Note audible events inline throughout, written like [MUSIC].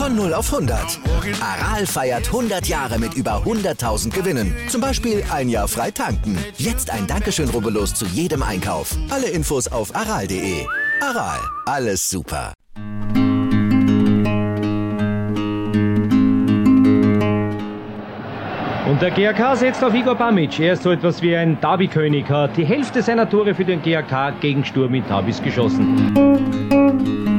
Von 0 auf 100. Aral feiert 100 Jahre mit über 100.000 Gewinnen. Zum Beispiel ein Jahr frei tanken. Jetzt ein Dankeschön, rubbellos zu jedem Einkauf. Alle Infos auf aral.de. Aral, alles super. Und der GAK setzt auf Igor Bamic. Er ist so etwas wie ein Derby-König, hat die Hälfte seiner Tore für den GAK gegen Sturm in Tabis geschossen.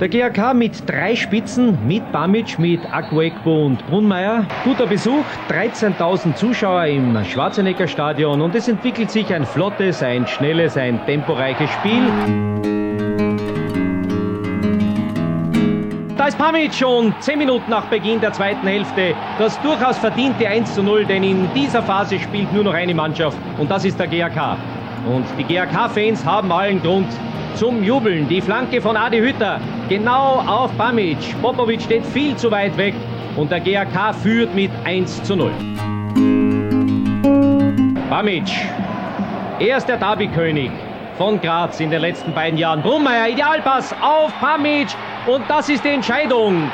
Der GAK mit drei Spitzen, mit Bamic, mit Aguekbo und Brunmeier. Guter Besuch, 13.000 Zuschauer im Schwarzenegger Stadion und es entwickelt sich ein flottes, ein schnelles, ein temporeiches Spiel. Da ist Pamic schon 10 Minuten nach Beginn der zweiten Hälfte. Das durchaus verdiente 1 zu 0, denn in dieser Phase spielt nur noch eine Mannschaft und das ist der GAK. Und die GAK-Fans haben allen Grund zum Jubeln. Die Flanke von Adi Hütter genau auf Bamic. Popovic steht viel zu weit weg und der GAK führt mit 1 zu 0. Bamic, er ist der Derby-König von Graz in den letzten beiden Jahren. Brummeier, Idealpass auf Pamic und das ist die Entscheidung.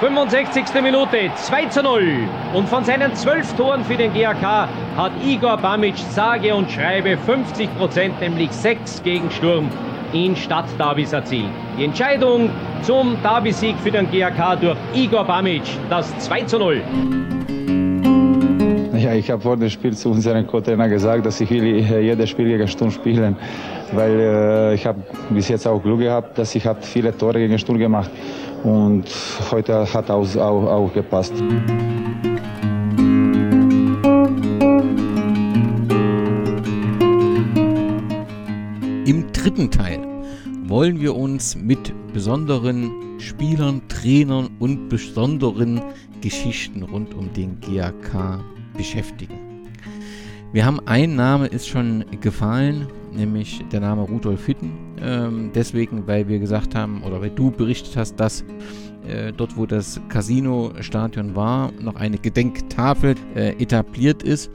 65. Minute, 2 zu 0. Und von seinen zwölf Toren für den GAK hat Igor Bamic sage und schreibe 50 Prozent, nämlich 6 gegen Sturm in Stadtderbys erzielt. Die Entscheidung zum Derby-Sieg für den GAK durch Igor Bamic, das 2 zu 0. Ja, ich habe vor dem Spiel zu unserem Co-Trainer gesagt, dass ich will jedes Spiel gegen Sturm spielen, weil äh, ich habe bis jetzt auch Glück gehabt, dass ich habe viele Tore gegen Sturm gemacht und heute hat auch, auch, auch gepasst. Im dritten Teil wollen wir uns mit besonderen Spielern, Trainern und besonderen Geschichten rund um den GAK beschäftigen. Wir haben ein Name ist schon gefallen, nämlich der Name Rudolf Hütten. Ähm, deswegen, weil wir gesagt haben, oder weil du berichtet hast, dass äh, dort, wo das Casino-Stadion war, noch eine Gedenktafel äh, etabliert ist.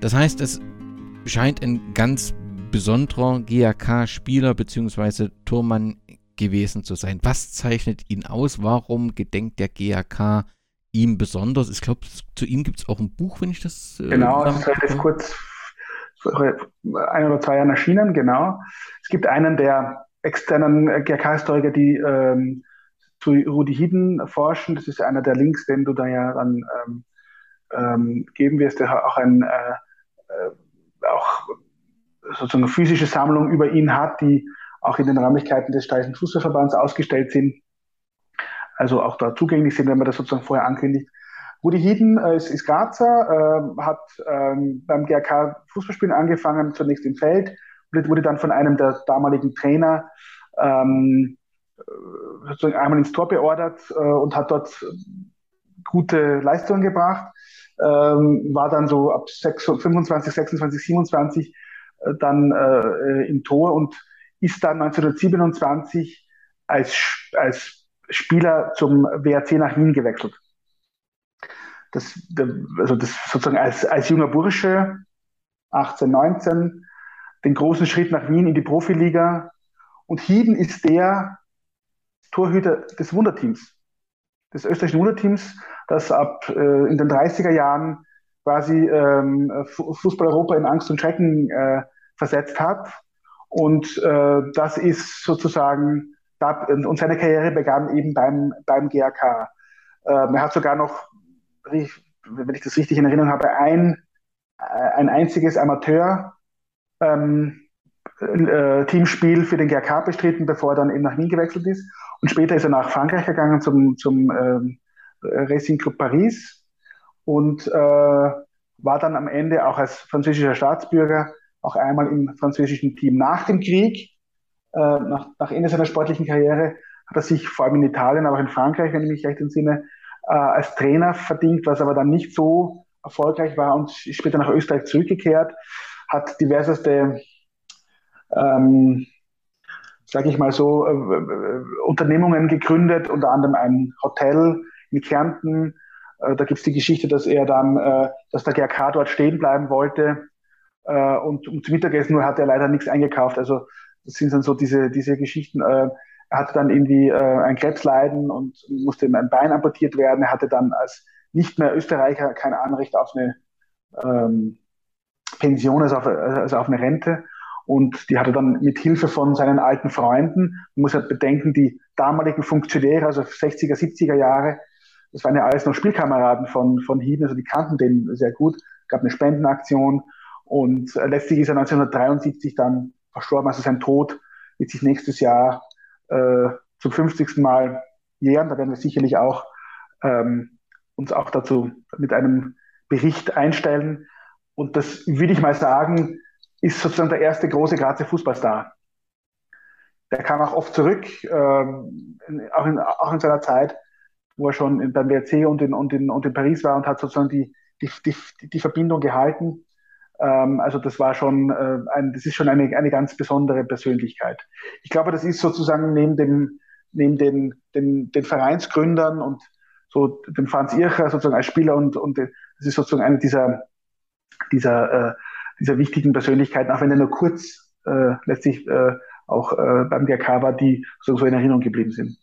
Das heißt, es scheint ein ganz besonderer GAK-Spieler bzw. Tormann gewesen zu sein. Was zeichnet ihn aus? Warum gedenkt der GAK ihm besonders? Ich glaube, zu ihm gibt es auch ein Buch, wenn ich das. Äh, genau, das ist kurz ein oder zwei Jahren erschienen, genau. Es gibt einen der externen GRK-Historiker, die ähm, zu Rudi Hiden forschen. Das ist einer der Links, den du da ja dann ähm, ähm, geben wirst, der auch ein äh, äh, auch sozusagen physische Sammlung über ihn hat, die auch in den Räumlichkeiten des Steirischen Fußballverbands ausgestellt sind. Also auch da zugänglich sind, wenn man das sozusagen vorher ankündigt. Rudi Hieden äh, ist, ist Grazer, äh, hat ähm, beim GRK Fußballspielen angefangen, zunächst im Feld, wurde dann von einem der damaligen Trainer ähm, äh, sozusagen einmal ins Tor beordert äh, und hat dort gute Leistungen gebracht. Ähm, war dann so ab 6, 25, 26, 27 äh, dann äh, im Tor und ist dann 1927 als, als Spieler zum WRC nach Wien gewechselt das, also das sozusagen als, als junger Bursche, 18, 19, den großen Schritt nach Wien in die Profiliga. Und Hieden ist der Torhüter des Wunderteams, des österreichischen Wunderteams, das ab äh, in den 30er Jahren quasi ähm, Fußball Europa in Angst und Schrecken äh, versetzt hat. Und äh, das ist sozusagen, da, und seine Karriere begann eben beim, beim GAK. Ähm, er hat sogar noch wenn ich das richtig in Erinnerung habe, ein, äh, ein einziges Amateur ähm, äh, Teamspiel für den GRK bestritten, bevor er dann eben nach Wien gewechselt ist. Und später ist er nach Frankreich gegangen zum, zum ähm, Racing Club Paris und äh, war dann am Ende auch als französischer Staatsbürger auch einmal im französischen Team. Nach dem Krieg, äh, nach, nach Ende seiner sportlichen Karriere, hat er sich vor allem in Italien, aber auch in Frankreich, wenn ich mich recht entsinne, äh, als Trainer verdient, was aber dann nicht so erfolgreich war und ist später nach Österreich zurückgekehrt, hat diverseste, ähm, sage ich mal so, äh, äh, Unternehmungen gegründet, unter anderem ein Hotel in Kärnten. Äh, da gibt es die Geschichte, dass er dann, äh, dass der GRK dort stehen bleiben wollte äh, und um zum Mittagessen nur hat er leider nichts eingekauft. Also das sind dann so diese, diese Geschichten. Er Er hatte dann irgendwie äh, ein Krebsleiden und musste ihm ein Bein amputiert werden. Er hatte dann als nicht mehr Österreicher kein Anrecht auf eine ähm, Pension, also auf, also auf eine Rente. Und die hat er dann mit Hilfe von seinen alten Freunden, man muss ja bedenken, die damaligen Funktionäre, also 60er, 70er Jahre, das waren ja alles noch Spielkameraden von, von Hieden, also die kannten den sehr gut, gab eine Spendenaktion und äh, letztlich ist er 1973 dann verstorben, also sein Tod wird sich nächstes Jahr äh, zum 50. Mal jähren, da werden wir sicherlich auch ähm, uns auch dazu mit einem Bericht einstellen. Und das würde ich mal sagen, ist sozusagen der erste große Grazer Fußballstar. Der kam auch oft zurück, ähm, auch, in, auch in seiner Zeit, wo er schon beim WRC und in, und, in, und in Paris war und hat sozusagen die, die, die, die Verbindung gehalten. Ähm, also das war schon äh, ein, das ist schon eine, eine ganz besondere Persönlichkeit. Ich glaube, das ist sozusagen neben dem, neben den, den, den Vereinsgründern und so dem Franz Ircher sozusagen als Spieler und, und das ist sozusagen eine dieser, dieser, äh, dieser wichtigen Persönlichkeiten, auch wenn er nur kurz äh, letztlich äh, auch äh, beim GK war, die so in Erinnerung geblieben sind.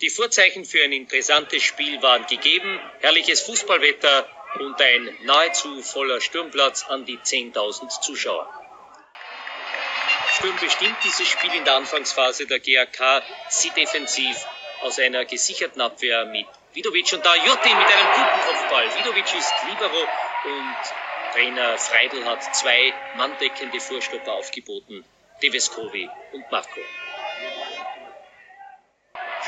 Die Vorzeichen für ein interessantes Spiel waren gegeben, herrliches Fußballwetter und ein nahezu voller Sturmplatz an die 10.000 Zuschauer. Sturm bestimmt dieses Spiel in der Anfangsphase der GAK sie defensiv aus einer gesicherten Abwehr mit Vidovic und da Jutti mit einem guten Kopfball. Vidovic ist Libero und Trainer Freidel hat zwei manndeckende Vorstopper aufgeboten. Deveskovi und Marco.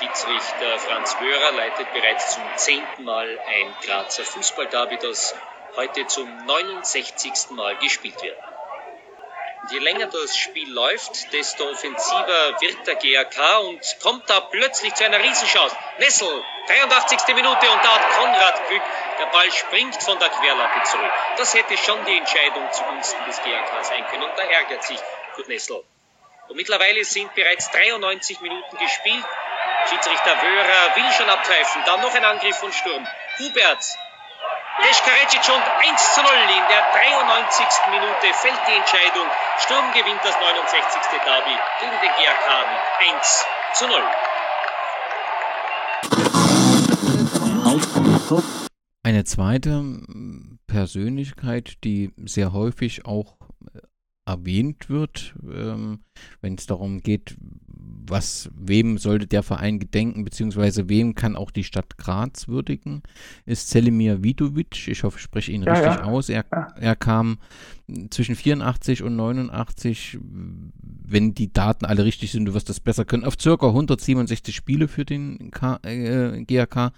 Schiedsrichter Franz Wörer leitet bereits zum zehnten Mal ein Grazer Fußballderby, das heute zum 69. Mal gespielt wird. Und je länger das Spiel läuft, desto offensiver wird der GAK und kommt da plötzlich zu einer Riesenchance. Nessel, 83. Minute und da hat Konrad Glück. Der Ball springt von der Querlappe zurück. Das hätte schon die Entscheidung zugunsten des GAK sein können und da ärgert sich Kurt Nessel. Und mittlerweile sind bereits 93 Minuten gespielt. Schiedsrichter Wörer will schon abpfeifen. Dann noch ein Angriff von Sturm. Hubert Deskarecic und 1 zu 0 in der 93. Minute fällt die Entscheidung. Sturm gewinnt das 69. Derby gegen den mit 1 zu 0. Eine zweite Persönlichkeit, die sehr häufig auch erwähnt wird, ähm, wenn es darum geht, was, wem sollte der Verein gedenken, beziehungsweise wem kann auch die Stadt Graz würdigen, ist Selimir Vidovic. Ich hoffe, ich spreche ihn ja, richtig ja. aus. Er, ja. er kam zwischen 84 und 89, wenn die Daten alle richtig sind, du wirst das besser können, auf circa 167 Spiele für den K äh, GAK.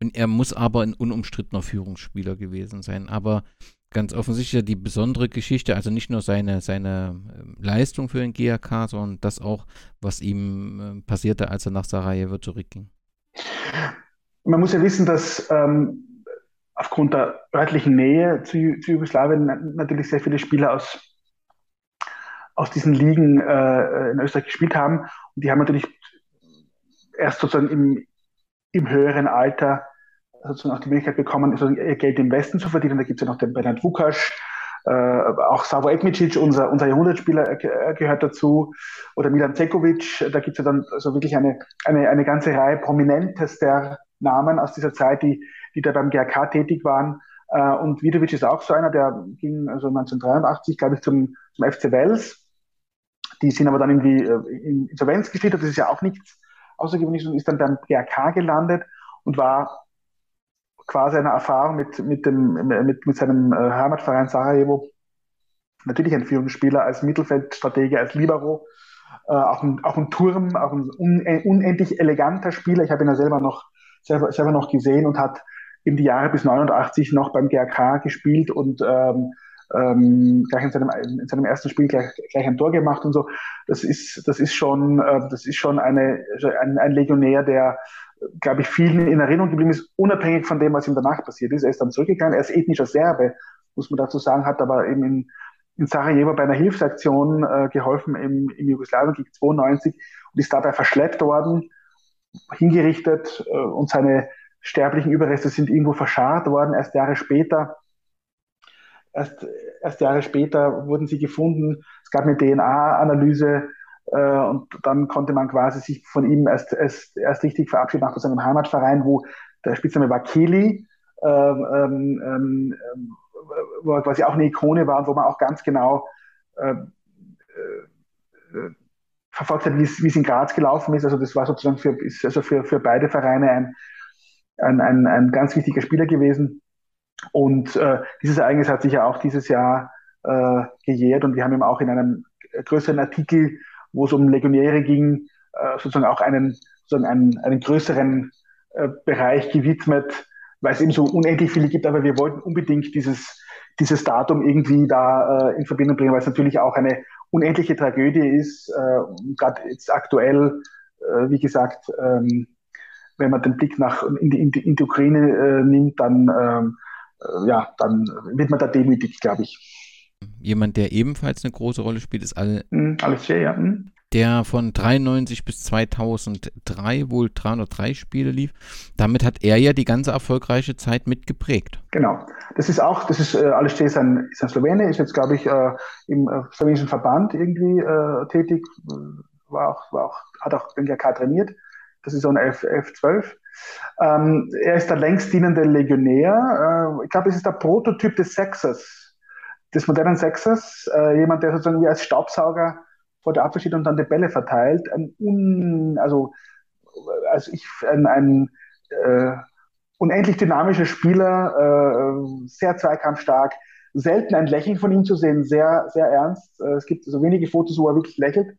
Und er muss aber ein unumstrittener Führungsspieler gewesen sein. Aber ganz offensichtlich die besondere Geschichte, also nicht nur seine, seine ähm, Leistung für den GAK, sondern das auch, was ihm ähm, passierte, als er nach Sarajevo zurückging. Man muss ja wissen, dass ähm, aufgrund der örtlichen Nähe zu, zu, Jugoslawien natürlich sehr viele Spieler aus, aus diesen Ligen äh, in Österreich gespielt haben. Und die haben natürlich erst sozusagen im, im höheren Alter sozusagen auch die Möglichkeit bekommen, ihr Geld im Westen zu verdienen. Da gibt es ja noch den Bernhard Vukasch, äh, auch Savo Ekmicic, unser, unser Jahrhundertspieler, äh, gehört dazu, oder Milan Cekovic. Da gibt es ja dann also wirklich eine, eine, eine ganze Reihe prominentester Namen aus dieser Zeit, die, die da beim GRK tätig waren. Äh, und Vidovic ist auch so einer, der ging also 1983, glaube ich, zum, zum FC Wels. Die sind aber dann irgendwie äh, in Insolvenz geschlittert. Das ist ja auch nichts Außergewöhnliches und ist dann beim GRK gelandet und war quasi eine Erfahrung mit, mit, dem, mit, mit seinem äh, Heimatverein Sarajevo. Natürlich ein Führungsspieler als Mittelfeldstratege, als Libero, äh, auch, ein, auch ein Turm, auch ein un, unendlich eleganter Spieler. Ich habe ihn ja selber noch, selber, selber noch gesehen und hat in die Jahre bis 89 noch beim GRK gespielt und ähm, ähm, gleich in seinem, in seinem ersten Spiel gleich, gleich ein Tor gemacht und so. Das ist, das ist schon, äh, das ist schon eine, ein, ein Legionär, der glaube ich, vielen in Erinnerung geblieben ist, unabhängig von dem, was ihm danach passiert ist. Er ist dann zurückgegangen, er ist ethnischer Serbe, muss man dazu sagen, hat aber eben in, in Sarajevo bei einer Hilfsaktion äh, geholfen im, im Jugoslawienkrieg 92 und ist dabei verschleppt worden, hingerichtet äh, und seine sterblichen Überreste sind irgendwo verscharrt worden. Erst Jahre später erst, erst Jahre später wurden sie gefunden. Es gab eine DNA-Analyse und dann konnte man quasi sich von ihm erst, erst, erst richtig verabschieden nach seinem Heimatverein, wo der Spitzname war Kelly, ähm, ähm, ähm, wo er quasi auch eine Ikone war und wo man auch ganz genau äh, äh, verfolgt hat, wie es in Graz gelaufen ist. Also das war sozusagen für, also für, für beide Vereine ein, ein, ein, ein ganz wichtiger Spieler gewesen. Und äh, dieses Ereignis hat sich ja auch dieses Jahr äh, gejährt und wir haben ihm auch in einem größeren Artikel, wo es um Legionäre ging, äh, sozusagen auch einen, sozusagen einen, einen größeren äh, Bereich gewidmet, weil es eben so unendlich viele gibt, aber wir wollten unbedingt dieses, dieses Datum irgendwie da äh, in Verbindung bringen, weil es natürlich auch eine unendliche Tragödie ist, gerade jetzt aktuell, wie gesagt, ähm, wenn man den Blick nach in die, in die, in die Ukraine nimmt, dann ähm, äh, ja, dann wird man da demütig, glaube ich. Jemand, der ebenfalls eine große Rolle spielt, ist Al mm, Alexei, ja. Mm. Der von 93 bis 2003 wohl 303 Spiele lief. Damit hat er ja die ganze erfolgreiche Zeit mitgeprägt. Genau. Das ist auch, das ist, äh, Alexei ist ein, ist ein Slowene, ist jetzt, glaube ich, äh, im äh, slowenischen Verband irgendwie äh, tätig, war auch, war auch, hat auch den GK trainiert. Das ist so ein F, F12. Ähm, er ist der längst dienende Legionär. Äh, ich glaube, es ist der Prototyp des Sexers, des modernen Sexers. Äh, jemand, der sozusagen wie als Staubsauger vor der Abwehr steht und dann die Bälle verteilt. Ein un, also, also ich, ein, ein äh, unendlich dynamischer Spieler, äh, sehr zweikampfstark. Selten ein Lächeln von ihm zu sehen, sehr, sehr ernst. Äh, es gibt so wenige Fotos, wo er wirklich lächelt.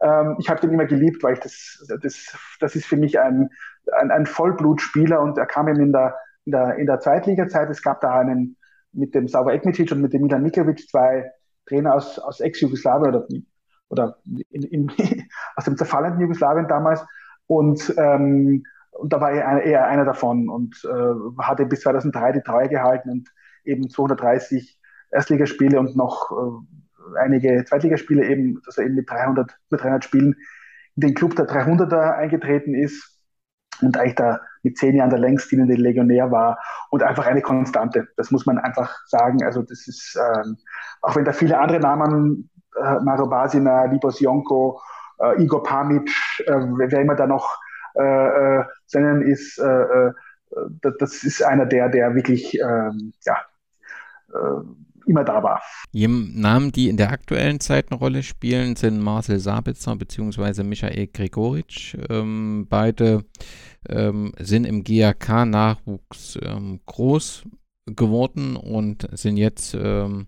Ähm, ich habe den immer geliebt, weil ich das, das, das ist für mich ein, ein, ein Vollblutspieler und er kam eben in der, in der, in der Zweitliga-Zeit. Es gab da einen mit dem Sava Ekmitic und mit dem Milan Mikovic zwei Trainer aus, aus Ex-Jugoslawien oder, oder in, in, [LAUGHS] aus dem zerfallenden Jugoslawien damals. Und, ähm, und da war er eher, eher einer davon und äh, hatte bis 2003 die Treue gehalten und eben 230 Erstligaspiele und noch äh, einige Zweitligaspiele eben, dass er eben mit 300, mit 300 Spielen in den Club der 300er eingetreten ist und eigentlich da mit zehn Jahren der längst dienende Legionär war und einfach eine Konstante. Das muss man einfach sagen. Also das ist, ähm, auch wenn da viele andere Namen, äh, Maro Basina, Libos Jonko, äh, Igor Pamic, äh, wer immer da noch äh, äh, nennen ist, äh, äh, das ist einer der, der wirklich, ähm, ja, äh, immer da war. Namen, die in der aktuellen Zeit eine Rolle spielen, sind Marcel Sabitzer bzw. Michael Gregoritsch. Ähm, beide ähm, sind im GAK-Nachwuchs ähm, groß geworden und sind jetzt ähm,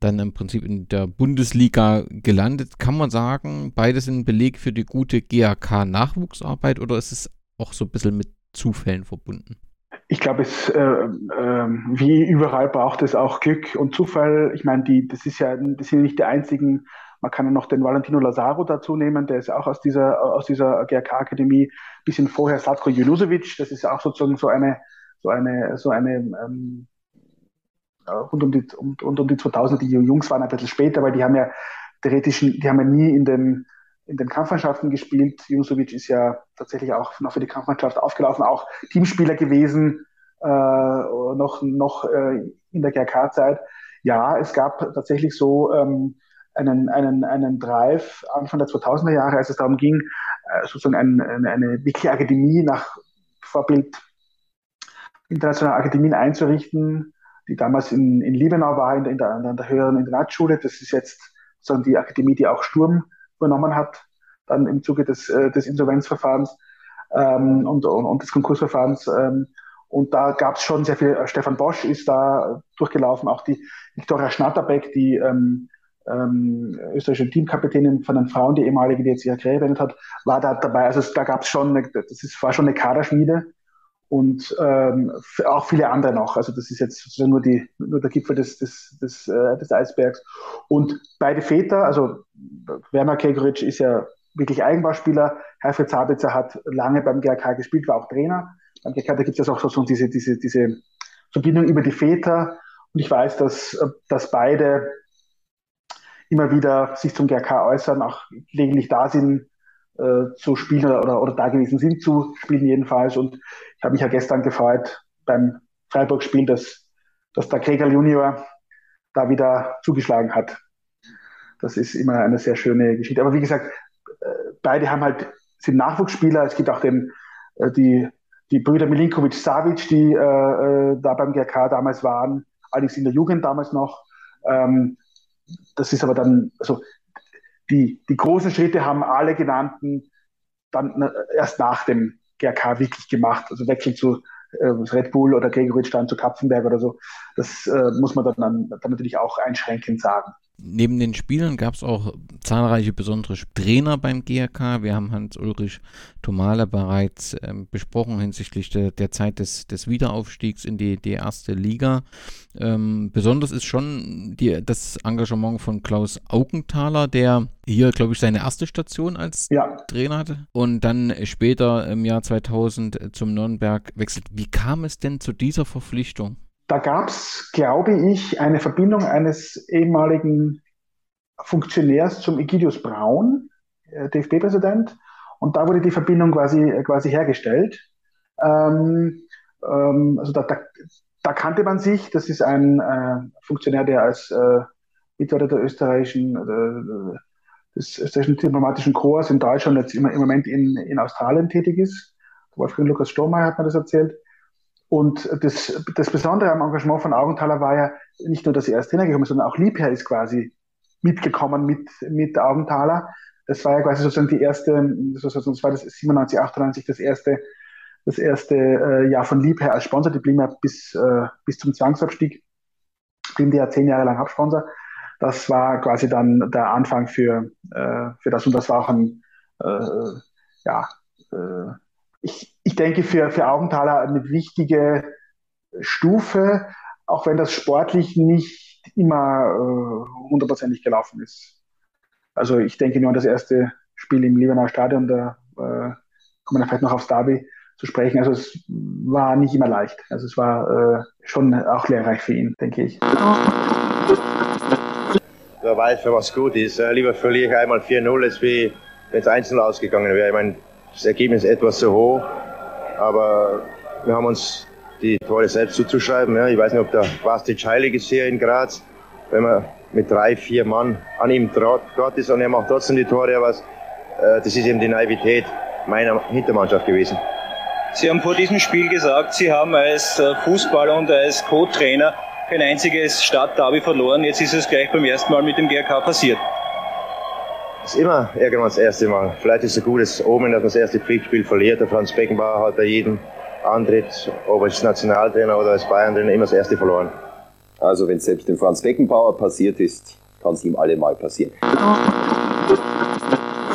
dann im Prinzip in der Bundesliga gelandet. Kann man sagen, beide sind ein Beleg für die gute GAK-Nachwuchsarbeit oder ist es auch so ein bisschen mit Zufällen verbunden? Ich glaube, es äh, äh, wie überall braucht es auch Glück und Zufall. Ich meine, die, das ist ja, das sind nicht die einzigen. Man kann ja noch den Valentino Lazaro dazu nehmen, der ist auch aus dieser aus dieser GRK-Akademie. Bisschen vorher Slatko Junusovic, das ist auch sozusagen so eine so eine so eine ähm, rund um die um, rund um die 2000 die Jungs waren ein bisschen später, weil die haben ja theoretisch, die haben ja nie in den in den Kampfmannschaften gespielt. Jusovic ist ja tatsächlich auch noch für die Kampfmannschaft aufgelaufen, auch Teamspieler gewesen, äh, noch, noch äh, in der GRK-Zeit. Ja, es gab tatsächlich so ähm, einen, einen, einen Drive Anfang der 2000er Jahre, als es darum ging, äh, sozusagen ein, eine, eine wirkliche Akademie nach Vorbild internationaler Akademien einzurichten, die damals in, in Liebenau war, in der, in der, in der höheren Internatsschule. Das ist jetzt sozusagen die Akademie, die auch Sturm übernommen hat, dann im Zuge des, äh, des Insolvenzverfahrens ähm, und, und, und, des Konkursverfahrens. Ähm, und da gab es schon sehr viel, äh, Stefan Bosch ist da durchgelaufen, auch die Viktoria Schnatterbeck, die ähm, ähm, österreichische Teamkapitänin von den Frauen, die ehemalige, die jetzt ihre Karriere beendet hat, war da dabei. Also da gab es schon, eine, das ist, war schon eine Kaderschmiede und ähm, auch viele andere noch. Also das ist jetzt sozusagen nur, die, nur der Gipfel des, des, des, äh, des Eisbergs. Und beide Väter, also Werner Kegoritsch ist ja wirklich Eigenbauspieler, Herfried Sabitzer hat lange beim GRK gespielt, war auch Trainer. Beim GRK, da gibt es auch so diese, diese, diese Verbindung über die Väter. Und ich weiß, dass, dass beide immer wieder sich zum GRK äußern, auch gelegentlich da sind, äh, zu spielen oder, oder, da gewesen sind zu spielen jedenfalls. Und ich habe mich ja gestern gefreut beim Freiburg-Spiel, dass, dass der Kreger Junior da wieder zugeschlagen hat. Das ist immer eine sehr schöne Geschichte. Aber wie gesagt, äh, beide haben halt, sind Nachwuchsspieler. Es gibt auch den, äh, die, die Brüder Milinkovic-Savic, die äh da beim GRK damals waren, allerdings in der Jugend damals noch. Ähm, das ist aber dann, also die, die großen Schritte haben alle genannten dann erst nach dem GRK wirklich gemacht. Also Wechsel zu äh, Red Bull oder Gregoritsch dann zu Kapfenberg oder so. Das äh, muss man dann, dann natürlich auch einschränkend sagen. Neben den Spielern gab es auch zahlreiche besondere Trainer beim GRK. Wir haben Hans-Ulrich Tomala bereits ähm, besprochen hinsichtlich der, der Zeit des, des, Wiederaufstiegs in die, die erste Liga. Ähm, besonders ist schon die, das Engagement von Klaus Augenthaler, der hier, glaube ich, seine erste Station als ja. Trainer hatte und dann später im Jahr 2000 zum Nürnberg wechselt. Wie kam es denn zu dieser Verpflichtung? Da gab es, glaube ich, eine Verbindung eines ehemaligen Funktionärs zum Egidius Braun, äh, DFB-Präsident, und da wurde die Verbindung quasi, quasi hergestellt. Ähm, ähm, also da, da, da, kannte man sich. Das ist ein äh, Funktionär, der als äh, Mitarbeiter der österreichischen, äh, des österreichischen diplomatischen Korps in Deutschland jetzt im, im Moment in, in Australien tätig ist. Wolfgang Lukas Strohmeier hat mir das erzählt. Und das, das Besondere am Engagement von Augenthaler war ja nicht nur, dass er als Trainer gekommen ist, sondern auch Liebherr ist quasi mitgekommen mit, mit Augenthaler. Das war ja quasi sozusagen die erste, das war das 97, 98 das erste, das erste äh, Jahr von Liebherr als Sponsor. Die blieben ja bis, äh, bis zum Zwangsabstieg, blieben die ja zehn Jahre lang Hauptsponsor. Das war quasi dann der Anfang für, äh, für das und das war auch ein, äh, ja, äh, ich, ich denke, für, für Augenthaler eine wichtige Stufe, auch wenn das sportlich nicht immer äh, hundertprozentig gelaufen ist. Also ich denke nur an das erste Spiel im Liebenauer Stadion, da äh, kommen wir vielleicht noch aufs Derby zu sprechen. Also es war nicht immer leicht. Also es war äh, schon auch lehrreich für ihn, denke ich. Wer weiß, für was gut ist. Lieber verliere ich einmal 4-0, als wie wenn es einzeln ausgegangen wäre. Ich meine, das Ergebnis etwas zu hoch, aber wir haben uns die Tore selbst zuzuschreiben. Ja. Ich weiß nicht, ob der Vastic heilig ist hier in Graz, wenn man mit drei, vier Mann an ihm dort ist und er macht trotzdem die Tore, aber äh, das ist eben die Naivität meiner Hintermannschaft gewesen. Sie haben vor diesem Spiel gesagt, Sie haben als äh, Fußballer und als Co-Trainer kein einziges Stadtderby verloren. Jetzt ist es gleich beim ersten Mal mit dem GRK passiert. Das ist immer irgendwann das erste Mal. Vielleicht ist es ein gutes Omen, dass man das erste Pflichtspiel verliert. Der Franz Beckenbauer hat bei jedem Antritt, ob als Nationaltrainer oder als Bayern-Trainer, immer das erste verloren. Also wenn es selbst dem Franz Beckenbauer passiert ist, kann es ihm allemal passieren.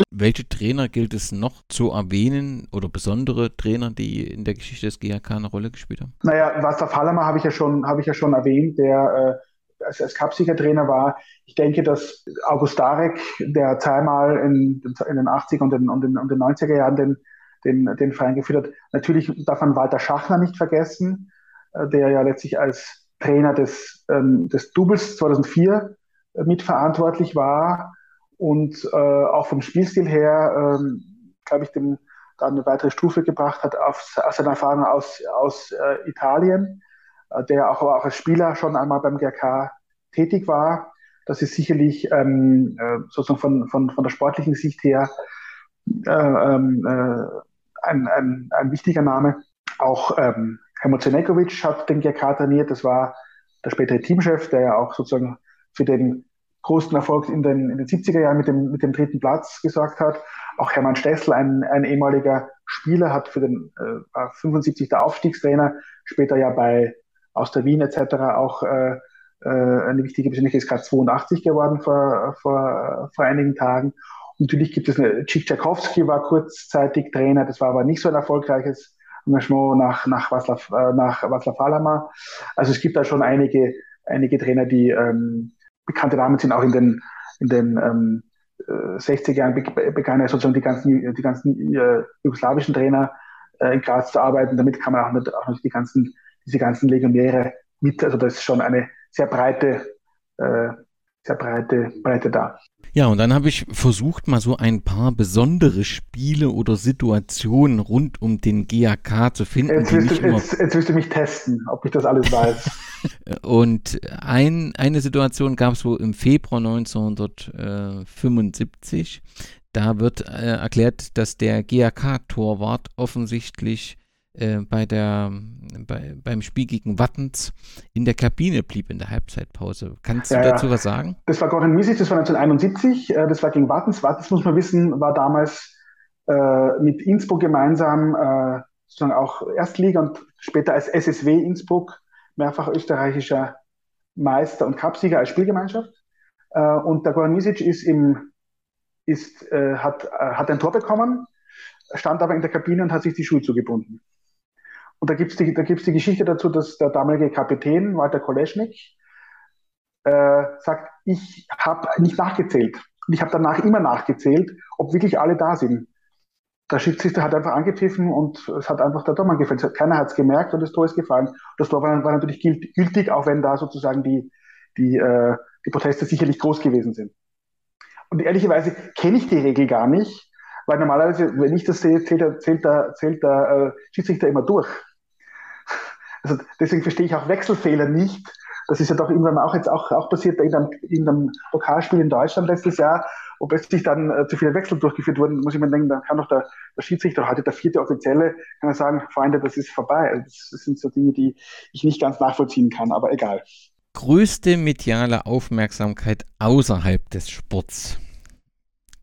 Welche Trainer gilt es noch zu erwähnen oder besondere Trainer, die in der Geschichte des GHK eine Rolle gespielt haben? Naja, Wasser Fallermer habe ich ja schon, habe ich ja schon erwähnt, der äh, als, als Cupsieger-Trainer war. Ich denke, dass August Darek, der zweimal in, in den 80er und den, und den, und den 90er Jahren den, den, den Verein geführt hat, natürlich darf man Walter Schachner nicht vergessen, äh, der ja letztlich als Trainer des, ähm, des Doubles 2004 äh, mitverantwortlich war und äh, auch vom Spielstil her, ähm, glaube ich, dem dann eine weitere Stufe gebracht hat auf, aus seiner Erfahrung aus, aus äh, Italien. Äh, der auch, auch als Spieler schon einmal beim GRK tätig war. Das ist sicherlich ähm, äh, sozusagen von, von, von der sportlichen Sicht her äh, ähm, äh, ein, ein, ein wichtiger Name. Auch ähm, Helmut Zenekovic hat den GRK trainiert. Das war der spätere Teamchef, der ja auch sozusagen für den großen Erfolg in den, in den 70er Jahren mit dem, mit dem dritten Platz gesorgt hat. Auch Hermann Stessel, ein, ein ehemaliger Spieler, hat für den äh, 75 der Aufstiegstrainer, später ja bei aus der Wien etc. auch äh, äh, eine wichtige Persönlichkeit, ist gerade 82 geworden vor, vor, vor einigen Tagen. Und natürlich gibt es eine, Tschikowski war kurzzeitig Trainer, das war aber nicht so ein erfolgreiches Engagement nach, nach Václav, äh, nach Václav Halama. Also es gibt da schon einige, einige Trainer, die ähm, bekannte Namen sind, auch in den, in den ähm, 60er Jahren begann ja sozusagen die ganzen, die ganzen äh, jugoslawischen Trainer äh, in Graz zu arbeiten. Damit kann man auch nicht, auch nicht die ganzen diese ganzen Legionäre mit. Also das ist schon eine sehr breite, äh, sehr breite Breite da. Ja, und dann habe ich versucht, mal so ein paar besondere Spiele oder Situationen rund um den GAK zu finden. Jetzt willst, du, jetzt, jetzt willst du mich testen, ob ich das alles weiß. [LAUGHS] Und ein, eine Situation gab es wohl im Februar 1975. Da wird äh, erklärt, dass der GAK-Torwart offensichtlich äh, bei der, bei, beim Spiel gegen Wattens in der Kabine blieb in der Halbzeitpause. Kannst du ja, dazu was sagen? Das war Goran Misic, das war 1971, äh, das war gegen Wattens. Wattens, muss man wissen, war damals äh, mit Innsbruck gemeinsam äh, sozusagen auch Erstliga und später als SSW Innsbruck mehrfach österreichischer Meister und Cupsieger als Spielgemeinschaft. Und der Goran Misic ist im, ist, hat, hat ein Tor bekommen, stand aber in der Kabine und hat sich die Schuhe zugebunden. Und da gibt es die, die Geschichte dazu, dass der damalige Kapitän, Walter Koleschnik, äh, sagt, ich habe nicht nachgezählt. Und ich habe danach immer nachgezählt, ob wirklich alle da sind. Der Schiedsrichter hat einfach angepfiffen und es hat einfach der Tormann gefällt. Keiner hat es gemerkt und das Tor ist gefallen. Das Tor war, war natürlich gültig, auch wenn da sozusagen die, die, äh, die Proteste sicherlich groß gewesen sind. Und ehrlicherweise kenne ich die Regel gar nicht, weil normalerweise, wenn ich das sehe, zählt der, zählt der, zählt der äh, Schiedsrichter immer durch. Also deswegen verstehe ich auch Wechselfehler nicht. Das ist ja doch irgendwann auch jetzt auch, auch passiert in einem, in einem Pokalspiel in Deutschland letztes Jahr, ob sich dann äh, zu viele Wechsel durchgeführt wurden, muss ich mir denken, dann kann doch der, der Schiedsrichter, heute der vierte Offizielle, kann sagen, Freunde, das ist vorbei. Also das, das sind so Dinge, die ich nicht ganz nachvollziehen kann, aber egal. Größte mediale Aufmerksamkeit außerhalb des Sports,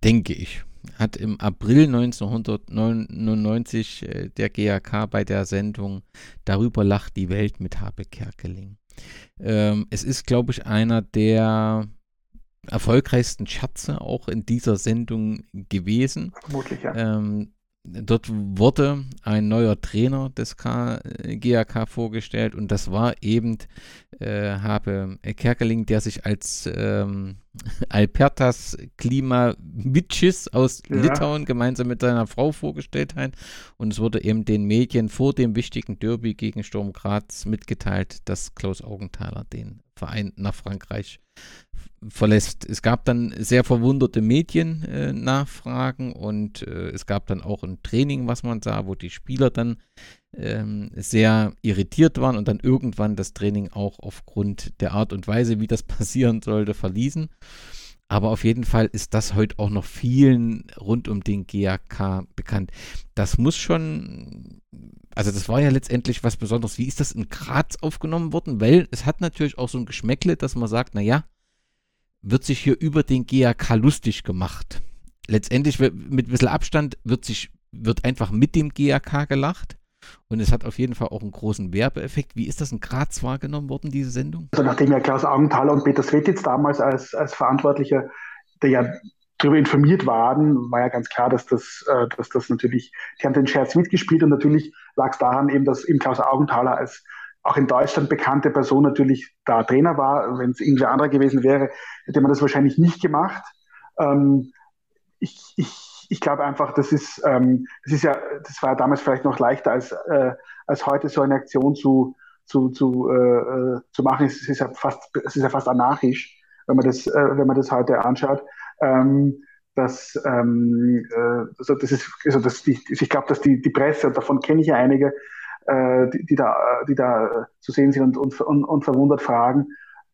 denke ich hat im April 1999 äh, der GAK bei der Sendung Darüber lacht die Welt mit Habe Kerkeling. Ähm, es ist, glaube ich, einer der erfolgreichsten Scherze auch in dieser Sendung gewesen. Vermutlich, ja. Ähm, dort wurde ein neuer Trainer des K GAK vorgestellt und das war eben äh, Habe Kerkeling, der sich als ähm, [LAUGHS] Alpertas Klimavitschis aus ja. Litauen gemeinsam mit seiner Frau vorgestellt hat. Und es wurde eben den Medien vor dem wichtigen Derby gegen Sturm Graz mitgeteilt, dass Klaus Augenthaler den Verein nach Frankreich verlässt. Es gab dann sehr verwunderte Mediennachfragen äh, und äh, es gab dann auch ein Training, was man sah, wo die Spieler dann ähm, sehr irritiert waren und dann irgendwann das Training auch aufgrund der Art und Weise, wie das [LAUGHS] passieren sollte, verließen. Aber auf jeden Fall ist das heute auch noch vielen rund um den GAK bekannt. Das muss schon, also das war ja letztendlich was Besonderes. Wie ist das in Graz aufgenommen worden? Weil es hat natürlich auch so ein Geschmäckle, dass man sagt, naja, wird sich hier über den GAK lustig gemacht. Letztendlich mit ein bisschen Abstand wird sich, wird einfach mit dem GAK gelacht. Und es hat auf jeden Fall auch einen großen Werbeeffekt. Wie ist das in Graz wahrgenommen worden, diese Sendung? Also nachdem ja Klaus Augenthaler und Peter Svetitz damals als, als Verantwortlicher, der ja darüber informiert waren, war ja ganz klar, dass das, äh, dass das natürlich, die haben den Scherz mitgespielt und natürlich lag es daran eben, dass eben Klaus Augenthaler als auch in Deutschland bekannte Person natürlich da Trainer war. Wenn es irgendwer anderer gewesen wäre, hätte man das wahrscheinlich nicht gemacht. Ähm, ich, ich ich glaube einfach, das ist, ähm, das ist ja, das war damals vielleicht noch leichter als, äh, als heute so eine Aktion zu, zu, zu, äh, äh zu machen. Es ist ja fast, es ist ja fast anarchisch, wenn man das, äh, wenn man das heute anschaut. Ähm, dass, ähm, äh, also das ist, also das, die, ich glaube, dass die, die Presse, und davon kenne ich ja einige, äh, die, da, die da zu sehen sind und, und, und verwundert fragen,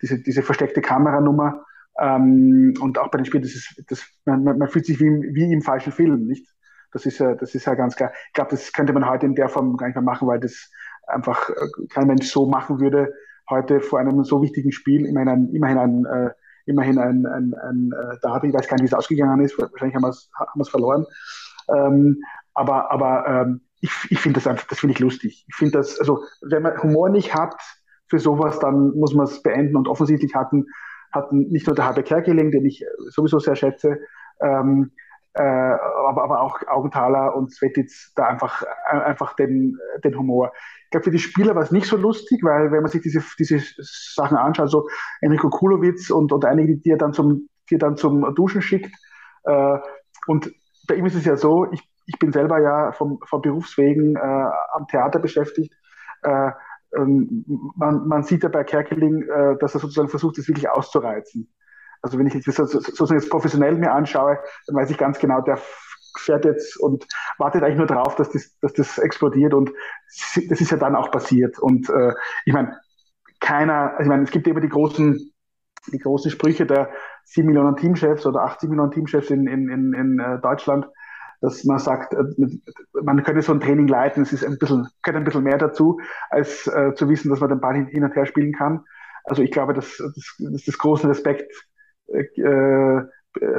diese, diese versteckte Kameranummer, ähm, und auch bei den Spielen, das ist, das, man, man fühlt sich wie, wie im falschen Film, nicht? Das ist ja, das ist ja ganz klar. Ich glaube, das könnte man heute in der Form gar nicht mehr machen, weil das einfach äh, kein Mensch so machen würde, heute vor einem so wichtigen Spiel, immerhin ein, immerhin ein, äh, immerhin ein, ein, ein äh, Derby, ich weiß gar nicht, wie es ausgegangen ist, wahrscheinlich haben wir es haben verloren. Ähm, aber aber ähm, ich, ich finde das einfach, das finde ich lustig. Ich finde das, also wenn man Humor nicht hat für sowas, dann muss man es beenden und offensichtlich hatten hatten nicht nur der Habe Kerkeling, den ich sowieso sehr schätze, ähm, äh, aber, aber auch Augenthaler und Svetic da einfach, äh, einfach den, den Humor. Ich glaube, für die Spieler war es nicht so lustig, weil wenn man sich diese, diese Sachen anschaut, so Enrico Kulowitz und, und einige, die er dann zum, die er dann zum Duschen schickt, äh, und bei ihm ist es ja so, ich, ich bin selber ja vom, vom Berufswegen äh, am Theater beschäftigt. Äh, ähm, man, man, sieht ja bei Kerkeling, äh, dass er sozusagen versucht, das wirklich auszureizen. Also wenn ich das sozusagen jetzt professionell mir anschaue, dann weiß ich ganz genau, der fährt jetzt und wartet eigentlich nur darauf, dass das, dass das explodiert und das ist ja dann auch passiert. Und äh, ich meine, keiner, also ich meine, es gibt immer die großen, die großen Sprüche der 7 Millionen Teamchefs oder 80 Millionen Teamchefs in, in, in, in äh, Deutschland, dass man sagt, äh, man könnte so ein Training leiten, es ist ein bisschen, gehört ein bisschen mehr dazu, als äh, zu wissen, dass man den Ball hin und her spielen kann. Also ich glaube, dass das, das, das großen Respekt äh,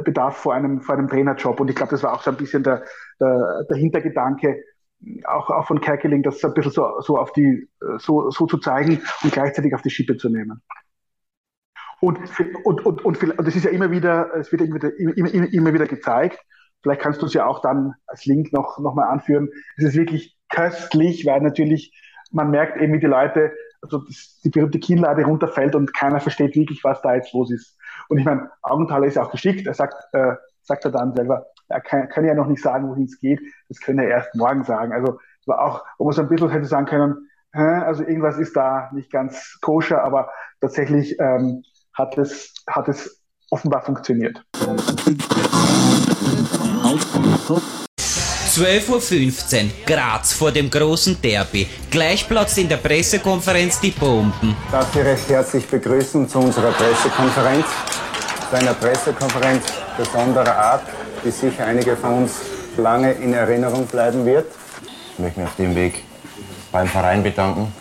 bedarf vor einem, vor einem Trainerjob. Und ich glaube, das war auch so ein bisschen der, der, der Hintergedanke, auch, auch von Kerkeling, das ein bisschen so, so auf die, so, so zu zeigen und gleichzeitig auf die Schippe zu nehmen. Und, und, und, und, und das ist ja immer wieder, es wird immer immer, immer, immer wieder gezeigt. Vielleicht kannst du es ja auch dann als Link noch, noch mal anführen. Es ist wirklich köstlich, weil natürlich man merkt eben, wie die Leute, also das, die berühmte Kinnlade runterfällt und keiner versteht wirklich, was da jetzt los ist. Und ich meine, Augenthaler ist auch geschickt. Er sagt, äh, sagt er dann selber, er kann, kann ja noch nicht sagen, wohin es geht. Das können er erst morgen sagen. Also war auch, wo man so ein bisschen hätte sagen können, hä, also irgendwas ist da nicht ganz koscher, aber tatsächlich ähm, hat es, hat es offenbar funktioniert. 12.15 Uhr, Graz vor dem großen Derby. Gleich platzt in der Pressekonferenz die Bomben. Darf Sie recht herzlich begrüßen zu unserer Pressekonferenz. Zu einer Pressekonferenz besonderer Art, die sicher einige von uns lange in Erinnerung bleiben wird. Ich möchte mich auf dem Weg beim Verein bedanken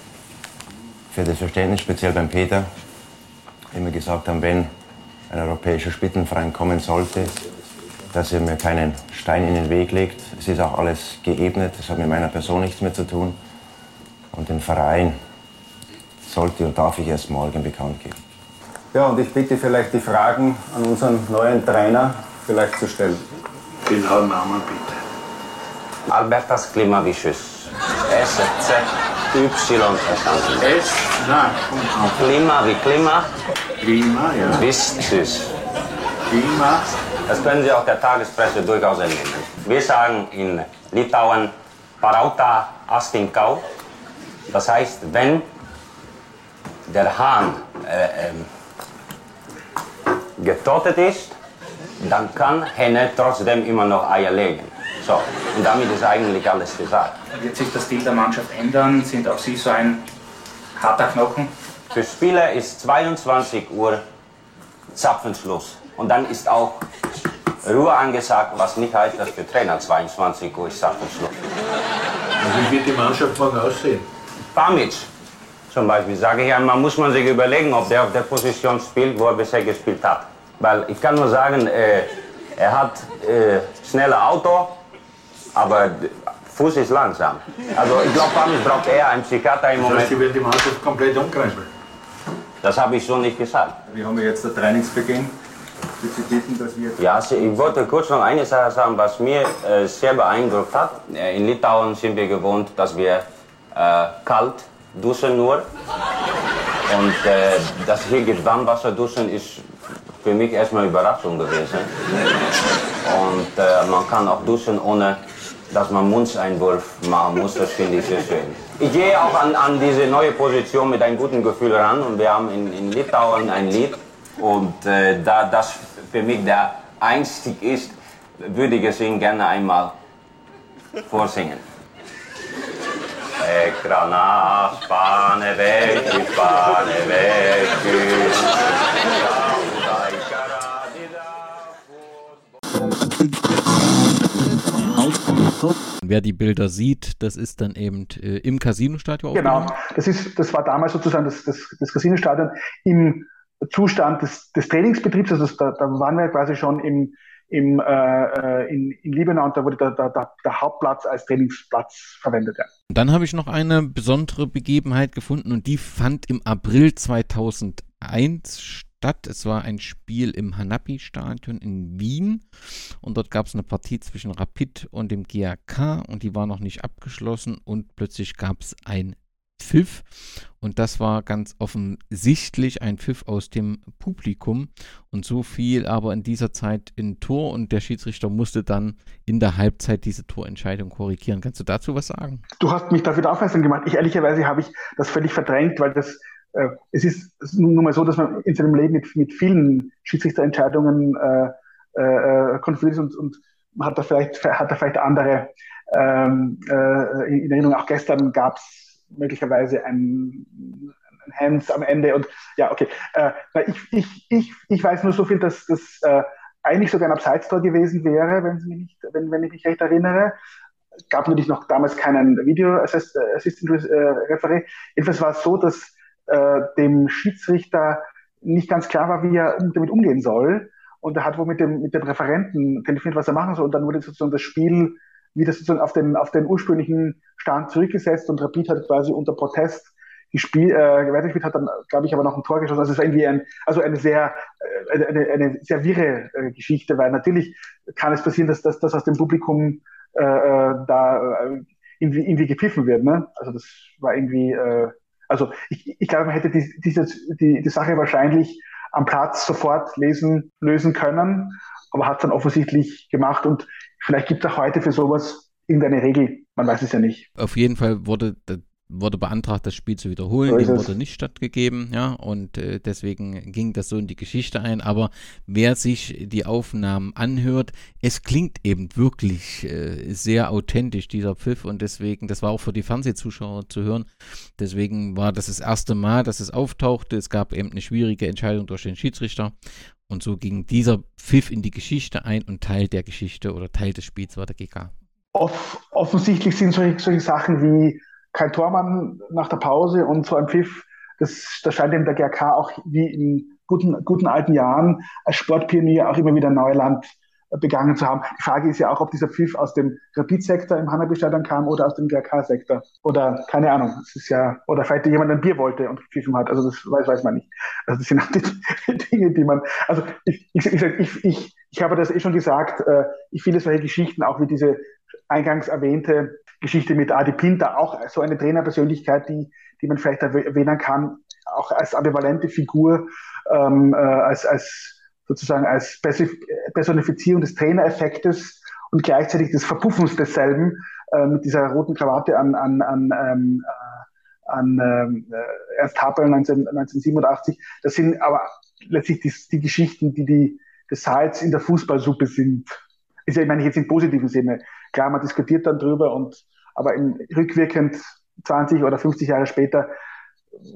für das Verständnis, speziell beim Peter, immer gesagt haben, wenn ein europäischer Spitzenverein kommen sollte, dass er mir keinen Stein in den Weg legt. Es ist auch alles geebnet, das hat mit meiner Person nichts mehr zu tun. Und den Verein sollte und darf ich erst morgen bekannt geben. Ja, und ich bitte vielleicht die Fragen an unseren neuen Trainer vielleicht zu stellen. Den Namen bitte. Albertas Klimavicius. S-Z. Y verstanden. S, nein. Klima wie Klima. Klima, ja. Vistus. Klima. Das können Sie auch der Tagespresse durchaus entnehmen. Wir sagen in Litauen Parauta Astinkau. Das heißt, wenn der Hahn äh, äh, getotet ist, dann kann Henne trotzdem immer noch Eier legen. So, und damit ist eigentlich alles gesagt. Wird sich das Stil der Mannschaft ändern? Sind auch Sie so ein harter Knochen? Für Spieler ist 22 Uhr Zapfenschluss. Und dann ist auch Ruhe angesagt, was nicht heißt, dass für Trainer 22 Uhr ist Zapfenschluss. Wie wird die Mannschaft morgen aussehen? Pamic zum Beispiel, sage ich einmal, muss man sich überlegen, ob der auf der Position spielt, wo er bisher gespielt hat. Weil ich kann nur sagen, äh, er hat äh, schnelle Auto, aber Fuß ist langsam. Also ich glaube, Pamis braucht eher einen Psychiater im Das Moment. heißt, Sie werden die Mannschaft komplett umkrempeln. Das habe ich so nicht gesagt. Wir haben ja jetzt den Trainingsbeginn. Ja, also ich wollte kurz noch eine Sache sagen, was mir äh, sehr beeindruckt hat. Äh, In Litauen sind wir gewohnt, dass wir äh, kalt duschen nur. Und äh, dass hier geht Warmwasser duschen ist für mich erstmal Überraschung gewesen. Und äh, man kann auch duschen, ohne dass man Mundeinwurf machen muss. Das finde ich sehr schön. Ich gehe auch an, an diese neue Position mit einem guten Gefühl ran. Und wir haben in, in Litauen ein Lied. Und äh, da das für mich der Einstieg ist, würde ich es Ihnen gerne einmal vorsingen. Ekrana, Spane weg, Spane weg, Wer die Bilder sieht, das ist dann eben äh, im Casino-Stadion Genau, das, ist, das war damals sozusagen das, das, das Casinostadion im Zustand des, des Trainingsbetriebs. Also da, da waren wir quasi schon im, im, äh, äh, in, in Liebenau und da wurde der, der, der, Hauptplatz als Trainingsplatz verwendet. Ja. Dann habe ich noch eine besondere Begebenheit gefunden und die fand im April 2001 statt. Es war ein Spiel im Hanapi-Stadion in Wien und dort gab es eine Partie zwischen Rapid und dem GAK und die war noch nicht abgeschlossen und plötzlich gab es ein Pfiff und das war ganz offensichtlich ein Pfiff aus dem Publikum und so fiel aber in dieser Zeit in Tor und der Schiedsrichter musste dann in der Halbzeit diese Torentscheidung korrigieren. Kannst du dazu was sagen? Du hast mich dafür aufmerksam gemacht. Ich ehrlicherweise habe ich das völlig verdrängt, weil das äh, es ist nun mal so, dass man in seinem Leben mit, mit vielen Schiedsrichterentscheidungen äh, äh, konfrontiert ist und, und man hat da vielleicht, hat da vielleicht andere ähm, äh, in Erinnerung. Auch gestern gab es möglicherweise ein, Hands am Ende und ja, okay. Äh, ich, ich, ich, ich weiß nur so viel, dass das äh, eigentlich sogar ein Abseits-Tor gewesen wäre, wenn, mich, wenn, wenn ich mich recht erinnere. Gab natürlich noch damals keinen Video-Assistant-Referee. Äh, Jedenfalls war es so, dass äh, dem Schiedsrichter nicht ganz klar war, wie er damit umgehen soll. Und er hat wohl mit dem, mit dem Referenten telefoniert, was er machen soll. Und dann wurde sozusagen das Spiel wieder sozusagen auf den, auf den ursprünglichen Stand zurückgesetzt und Rapid hat quasi unter Protest gespielt, äh, weitergespielt, hat dann, glaube ich, aber noch ein Tor geschossen. Also es war irgendwie ein, also eine sehr, äh, eine, eine sehr wirre äh, Geschichte, weil natürlich kann es passieren, dass, dass, dass aus dem Publikum äh, äh da äh, irgendwie, irgendwie gepfiffen wird. Ne? Also das war irgendwie, äh, also ich, ich glaube, man hätte die, diese, die, die Sache wahrscheinlich am Platz sofort lesen, lösen können, aber hat es dann offensichtlich gemacht und vielleicht gibt es auch heute für sowas irgendeine Regel. Man weiß es ja nicht. Auf jeden Fall wurde wurde beantragt, das Spiel zu wiederholen. So Dem wurde nicht stattgegeben, ja, und äh, deswegen ging das so in die Geschichte ein. Aber wer sich die Aufnahmen anhört, es klingt eben wirklich äh, sehr authentisch, dieser Pfiff, und deswegen, das war auch für die Fernsehzuschauer zu hören. Deswegen war das das erste Mal, dass es auftauchte. Es gab eben eine schwierige Entscheidung durch den Schiedsrichter. Und so ging dieser Pfiff in die Geschichte ein und Teil der Geschichte oder Teil des Spiels war der GK. Off offensichtlich sind solche, solche Sachen wie kein Tormann nach der Pause und so ein Pfiff, das, das scheint dem der GRK auch wie in guten, guten alten Jahren als Sportpionier auch immer wieder Neuland begangen zu haben. Die Frage ist ja auch, ob dieser Pfiff aus dem Rapid-Sektor im Hanabi-Stadion kam oder aus dem GRK-Sektor. Oder keine Ahnung. Es ist ja, oder vielleicht jemand ein Bier wollte und gepfiffen hat. Also das weiß, weiß man nicht. Also das sind auch die [LAUGHS] Dinge, die man. Also ich, ich, ich, ich, ich, ich habe das eh schon gesagt, äh, ich finde solche Geschichten, auch wie diese eingangs erwähnte Geschichte mit Adi Pinter, auch so eine Trainerpersönlichkeit, die, die man vielleicht erwähnen kann, auch als ambivalente Figur, ähm, äh, als, als sozusagen als Personifizierung des Trainereffektes und gleichzeitig des Verpuffens desselben äh, mit dieser roten Krawatte an, an, an, ähm, äh, an äh, Ernst Happel 19, 1987. Das sind aber letztlich die, die Geschichten, die, die Salz in der Fußballsuppe sind. Ist ja, ich meine, jetzt im positiven Sinne. Klar, man diskutiert dann drüber und aber in, rückwirkend 20 oder 50 Jahre später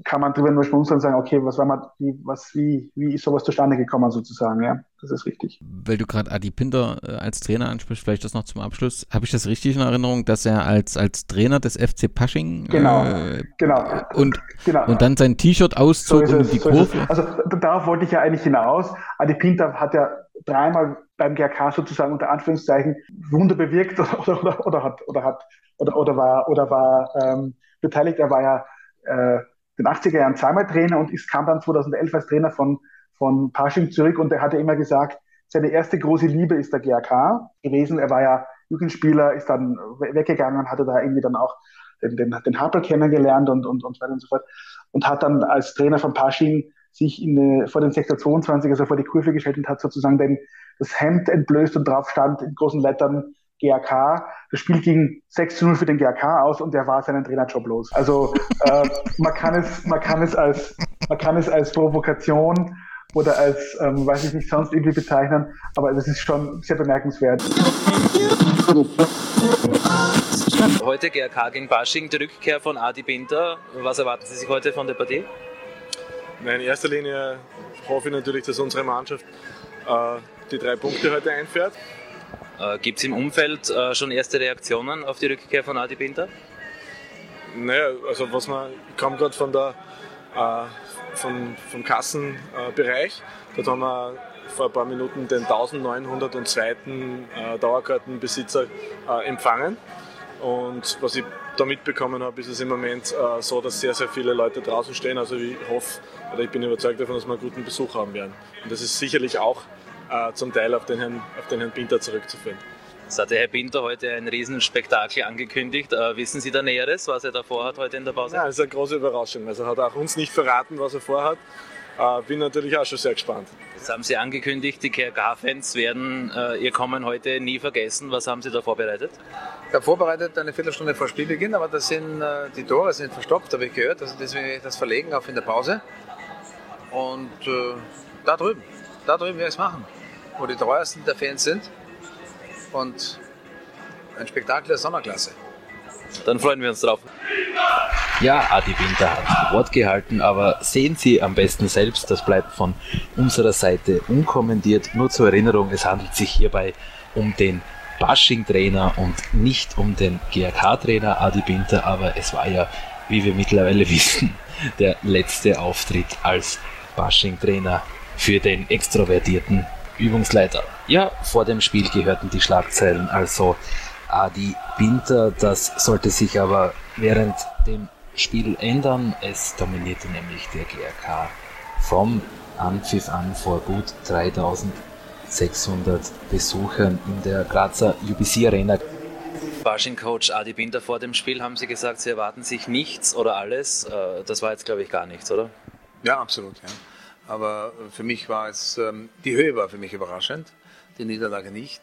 kann man drüber nur schmunzeln und sagen, okay, was war mal, wie, was, wie, wie ist sowas zustande gekommen sozusagen, ja, das ist richtig. Weil du gerade Adi Pinter äh, als Trainer ansprichst, vielleicht das noch zum Abschluss. Habe ich das richtig in Erinnerung, dass er als, als Trainer des FC Pasching genau, äh, genau, und, genau. und dann sein T-Shirt auszog so und die so Kurve? Also darauf wollte ich ja eigentlich hinaus. Adi Pinter hat ja dreimal beim GRK sozusagen unter Anführungszeichen Wunder bewirkt [LAUGHS] oder, oder, oder hat oder hat oder, oder war oder war ähm, beteiligt. Er war ja äh, den 80er Jahren zweimal Trainer und ist, kam dann 2011 als Trainer von, von Pasching zurück und er hatte immer gesagt, seine erste große Liebe ist der GRK gewesen. Er war ja Jugendspieler, ist dann weggegangen, hatte da irgendwie dann auch den, den, den Hartl kennengelernt und, und, und so weiter und so fort. Und hat dann als Trainer von Pasching sich in, vor den Sektor 22, also vor die Kurve gestellt und hat sozusagen den, das Hemd entblößt und drauf stand in großen Lettern GAK. Das Spiel ging 6 zu 0 für den GAK aus und der war seinen Trainerjob los. Also äh, [LAUGHS] man, kann es, man, kann es als, man kann es als Provokation oder als, ähm, weiß ich nicht, sonst irgendwie bezeichnen, aber das ist schon sehr bemerkenswert. Heute GRK gegen Basching, die Rückkehr von Adi Binder. Was erwarten Sie sich heute von der Partie? in erster Linie hoffe ich natürlich, dass unsere Mannschaft äh, die drei Punkte heute einfährt. Äh, Gibt es im Umfeld äh, schon erste Reaktionen auf die Rückkehr von Adi Binter? Naja, also was man, ich komme gerade von der, äh, von, vom Kassenbereich. Dort haben wir vor ein paar Minuten den 1902. Äh, Dauerkartenbesitzer äh, empfangen. Und was ich da mitbekommen habe, ist es im Moment so, dass sehr, sehr viele Leute draußen stehen. Also ich hoffe, oder ich bin überzeugt davon, dass wir einen guten Besuch haben werden. Und das ist sicherlich auch äh, zum Teil auf den, Herrn, auf den Herrn Pinter zurückzuführen. Es hat der Herr Pinter heute ein Riesenspektakel angekündigt. Äh, wissen Sie da Näheres, was er da vorhat heute in der Pause? Ja, das ist eine große Überraschung. Also hat auch uns nicht verraten, was er vorhat. Äh, bin natürlich auch schon sehr gespannt. Jetzt haben Sie angekündigt, die KRK-Fans werden äh, Ihr Kommen heute nie vergessen. Was haben Sie da vorbereitet? Ich habe vorbereitet eine Viertelstunde vor Spielbeginn, aber das sind, äh, die Tore sind verstopft, habe ich gehört. Also deswegen werde ich das verlegen auf in der Pause. Und äh, da drüben, da drüben werde ich es machen wo die treuesten der Fans sind. Und ein Spektakel der Sommerklasse. Dann freuen wir uns drauf. Ja, Adi Winter hat Wort gehalten, aber sehen Sie am besten selbst, das bleibt von unserer Seite unkommentiert. Nur zur Erinnerung, es handelt sich hierbei um den Bashing-Trainer und nicht um den GRK-Trainer Adi Winter, aber es war ja, wie wir mittlerweile [LAUGHS] wissen, der letzte Auftritt als Bashing-Trainer für den extrovertierten Übungsleiter. Ja, vor dem Spiel gehörten die Schlagzeilen also Adi Winter, das sollte sich aber während dem Spiel ändern. Es dominierte nämlich der GRK vom Anpfiff an vor gut 3600 Besuchern in der Grazer UBC Arena. Bashing-Coach Adi Binder vor dem Spiel haben Sie gesagt, Sie erwarten sich nichts oder alles. Äh, das war jetzt, glaube ich, gar nichts, oder? Ja, absolut. Ja. Aber für mich war es, ähm, die Höhe war für mich überraschend, die Niederlage nicht.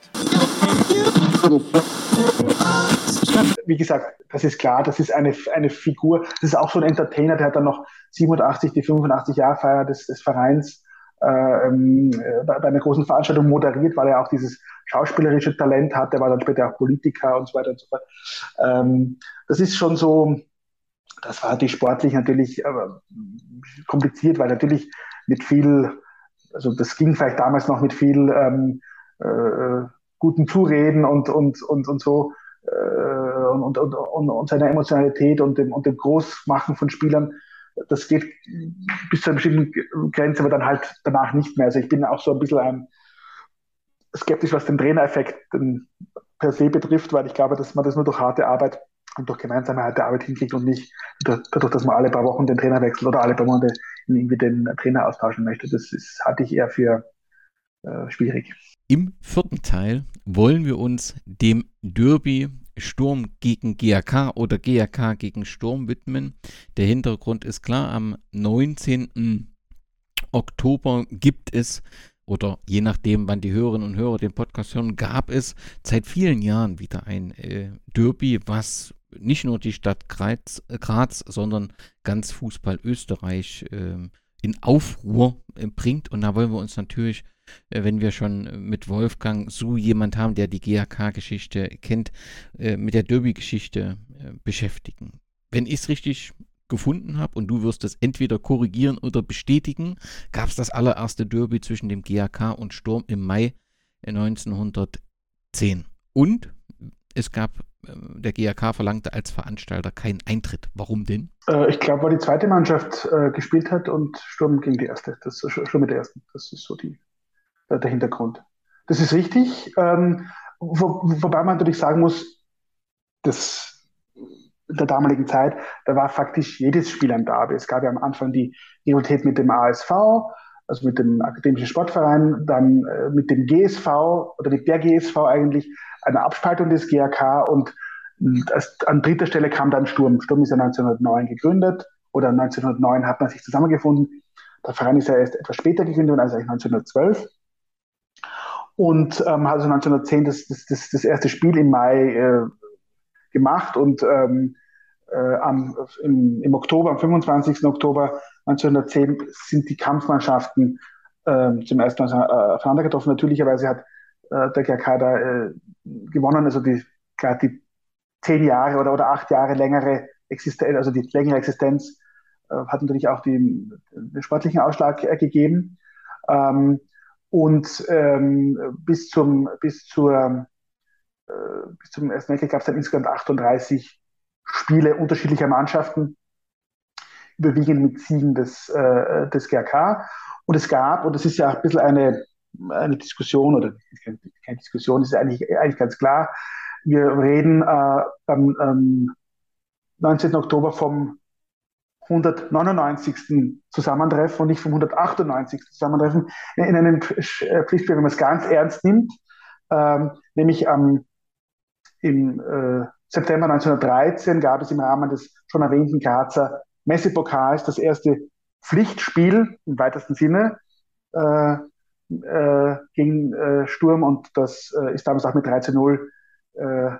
Wie gesagt, das ist klar, das ist eine, eine Figur, das ist auch so ein Entertainer, der hat dann noch 87, die 85 Jahre Feier des, des Vereins äh, ähm, bei, bei einer großen Veranstaltung moderiert, weil er auch dieses schauspielerische Talent hat, der war dann später auch Politiker und so weiter und so fort. Ähm, das ist schon so, das war natürlich sportlich natürlich äh, kompliziert, weil natürlich mit viel, also das ging vielleicht damals noch mit viel ähm, äh, guten Zureden und, und, und, und so äh, und, und, und, und seiner Emotionalität und dem, und dem Großmachen von Spielern. Das geht bis zu einer bestimmten Grenze, aber dann halt danach nicht mehr. Also ich bin auch so ein bisschen ein, skeptisch, was den Trainereffekt per se betrifft, weil ich glaube, dass man das nur durch harte Arbeit und durch gemeinsame harte Arbeit hinkriegt und nicht dadurch, dass man alle paar Wochen den Trainer wechselt oder alle paar Monate irgendwie den Trainer austauschen möchte. Das ist, halte ich eher für äh, schwierig. Im vierten Teil wollen wir uns dem Derby Sturm gegen GAK oder GAK gegen Sturm widmen. Der Hintergrund ist klar, am 19. Oktober gibt es oder je nachdem, wann die Hörerinnen und Hörer den Podcast hören, gab es seit vielen Jahren wieder ein äh, Derby, was nicht nur die Stadt Graz, Graz sondern ganz Fußball Österreich äh, in Aufruhr äh, bringt. Und da wollen wir uns natürlich, äh, wenn wir schon mit Wolfgang so jemand haben, der die GAK-Geschichte kennt, äh, mit der Derby-Geschichte äh, beschäftigen. Wenn ich es richtig gefunden habe und du wirst es entweder korrigieren oder bestätigen, gab es das allererste Derby zwischen dem GAK und Sturm im Mai 1910. Und es gab, äh, der GAK verlangte als Veranstalter keinen Eintritt. Warum denn? Äh, ich glaube, weil die zweite Mannschaft äh, gespielt hat und Sturm gegen die erste. Das ist schon mit der ersten. Das ist so die, der Hintergrund. Das ist richtig. Ähm, wo, wobei man natürlich sagen muss, das der damaligen Zeit, da war faktisch jedes Spiel ein Derby. Es gab ja am Anfang die Rivalität mit dem ASV, also mit dem Akademischen Sportverein, dann äh, mit dem GSV oder mit der GSV eigentlich eine Abspaltung des GAK und das, an dritter Stelle kam dann Sturm. Sturm ist ja 1909 gegründet oder 1909 hat man sich zusammengefunden. Der Verein ist ja erst etwas später gegründet, also 1912. Und ähm, also 1910 das, das, das, das erste Spiel im Mai äh, gemacht und ähm, äh, am, im, im Oktober, am 25. Oktober 1910 sind die Kampfmannschaften äh, zum ersten Mal äh, aufeinander getroffen. Natürlicherweise hat äh, der GRK da äh, gewonnen, also die, gerade die zehn Jahre oder, oder acht Jahre längere Existenz, also die längere Existenz äh, hat natürlich auch die, den sportlichen Ausschlag äh, gegeben. Ähm, und ähm, bis zum bis zur äh, bis zum ersten Weltkrieg gab es dann insgesamt 38 Spiele unterschiedlicher Mannschaften, überwiegend mit Siegen des, äh, des GRK. Und es gab, und das ist ja ein bisschen eine, eine Diskussion, oder keine, Diskussion, ist eigentlich, eigentlich ganz klar, wir reden äh, am ähm, 19. Oktober vom 199. Zusammentreffen und nicht vom 198. Zusammentreffen in einem Pflichtspiel, wenn man es ganz ernst nimmt, ähm, nämlich am im äh, September 1913 gab es im Rahmen des schon erwähnten Grazer Messepokals das erste Pflichtspiel im weitesten Sinne äh, äh, gegen äh, Sturm und das äh, ist damals auch mit 13-0 äh,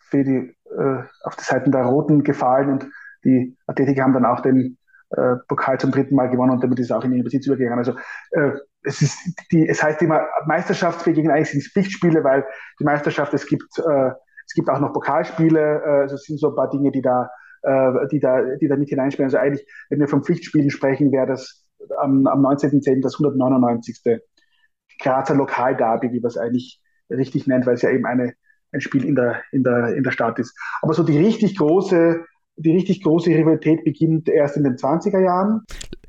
für die, äh, auf die Seiten der Roten gefallen und die Athletiker haben dann auch den äh, Pokal zum dritten Mal gewonnen und damit ist es auch in ihren Besitz übergegangen. Also es ist die, es heißt immer Meisterschaft, wir gegen eigentlich sind es Pflichtspiele, weil die Meisterschaft, es gibt es gibt auch noch Pokalspiele, also es sind so ein paar Dinge, die da die, da, die da mit hineinspielen. Also eigentlich, wenn wir von Pflichtspielen sprechen, wäre das am, am 19.10. das 199. Grazer Lokalderby, wie man es eigentlich richtig nennt, weil es ja eben eine, ein Spiel in der, in, der, in der Stadt ist. Aber so die richtig große, die richtig große Rivalität beginnt erst in den 20er Jahren.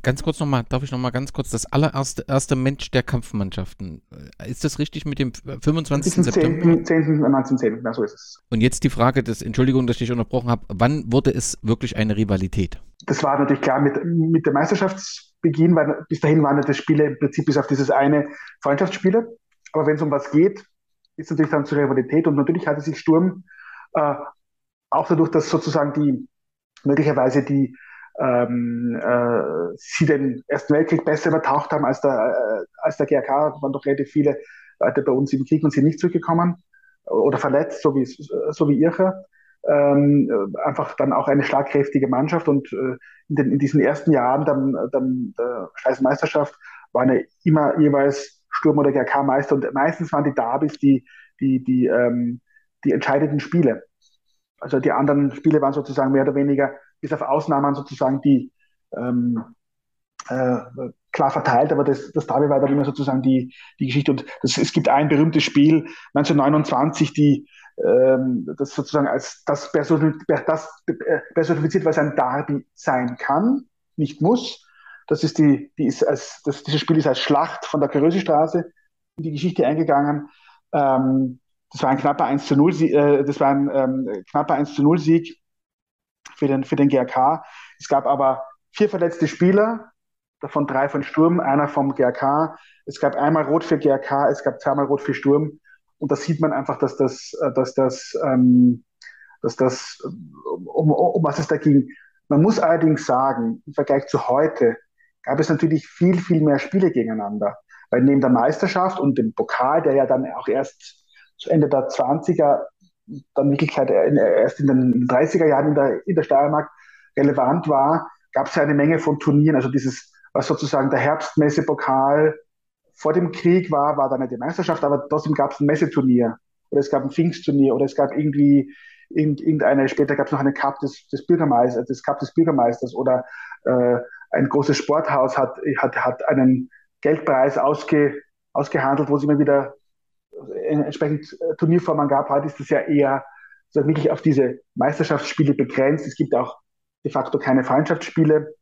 Ganz kurz nochmal, darf ich nochmal ganz kurz, das allererste erste Mensch der Kampfmannschaften. Ist das richtig mit dem 25. September? 10. 10. 1910, na so ist es. Und jetzt die Frage des, Entschuldigung, dass ich dich unterbrochen habe, wann wurde es wirklich eine Rivalität? Das war natürlich klar mit, mit dem Meisterschaftsbeginn, weil bis dahin waren das Spiele im Prinzip bis auf dieses eine Freundschaftsspiele. Aber wenn es um was geht, ist natürlich dann zur Rivalität und natürlich hatte sich Sturm äh, auch dadurch, dass sozusagen die möglicherweise die ähm, äh, sie den Ersten Weltkrieg besser übertaucht haben als der, äh, als der GRK. Waren doch relativ viele Leute bei uns im Krieg und sind nicht zurückgekommen oder verletzt, so wie, so wie Irche. Ähm, einfach dann auch eine schlagkräftige Mannschaft und äh, in, den, in diesen ersten Jahren dann, dann der Scheiß waren ja immer jeweils Sturm oder GRK Meister und meistens waren die Derbys die, die, die, ähm, die entscheidenden Spiele. Also die anderen Spiele waren sozusagen mehr oder weniger bis auf Ausnahmen sozusagen die ähm, äh, klar verteilt, aber das, das Derby war dann immer sozusagen die, die Geschichte. Und das, es gibt ein berühmtes Spiel 1929, die ähm, das sozusagen als das, das personifiziert, was ein Derby sein kann, nicht muss. Das ist die, die ist als, das, dieses Spiel ist als Schlacht von der Körösestraße in die Geschichte eingegangen. Ähm, das war ein knapper 1 zu 0, äh, das war ein ähm, knapper 1 zu 0 Sieg für den, für den GRK. Es gab aber vier verletzte Spieler, davon drei von Sturm, einer vom GRK. Es gab einmal Rot für GRK, es gab zweimal Rot für Sturm. Und da sieht man einfach, dass das, äh, dass das, ähm, dass das, um, um was es da ging. Man muss allerdings sagen, im Vergleich zu heute gab es natürlich viel, viel mehr Spiele gegeneinander. Weil neben der Meisterschaft und dem Pokal, der ja dann auch erst zu Ende der 20er dann wirklich halt erst in den 30er Jahren in der, in der Steiermark relevant war, gab es ja eine Menge von Turnieren. Also dieses, was sozusagen der Herbstmessepokal vor dem Krieg war, war dann nicht die Meisterschaft, aber trotzdem gab es ein Messeturnier oder es gab ein Pfingstturnier oder es gab irgendwie irgendeine, später gab es noch eine Cup des, des Bürgermeisters, das Cup des Bürgermeisters oder äh, ein großes Sporthaus hat, hat, hat einen Geldpreis ausge, ausgehandelt, wo sie immer wieder entsprechend äh, Turnierformen gab. Heute ist das ja eher so wirklich auf diese Meisterschaftsspiele begrenzt. Es gibt auch de facto keine Freundschaftsspiele.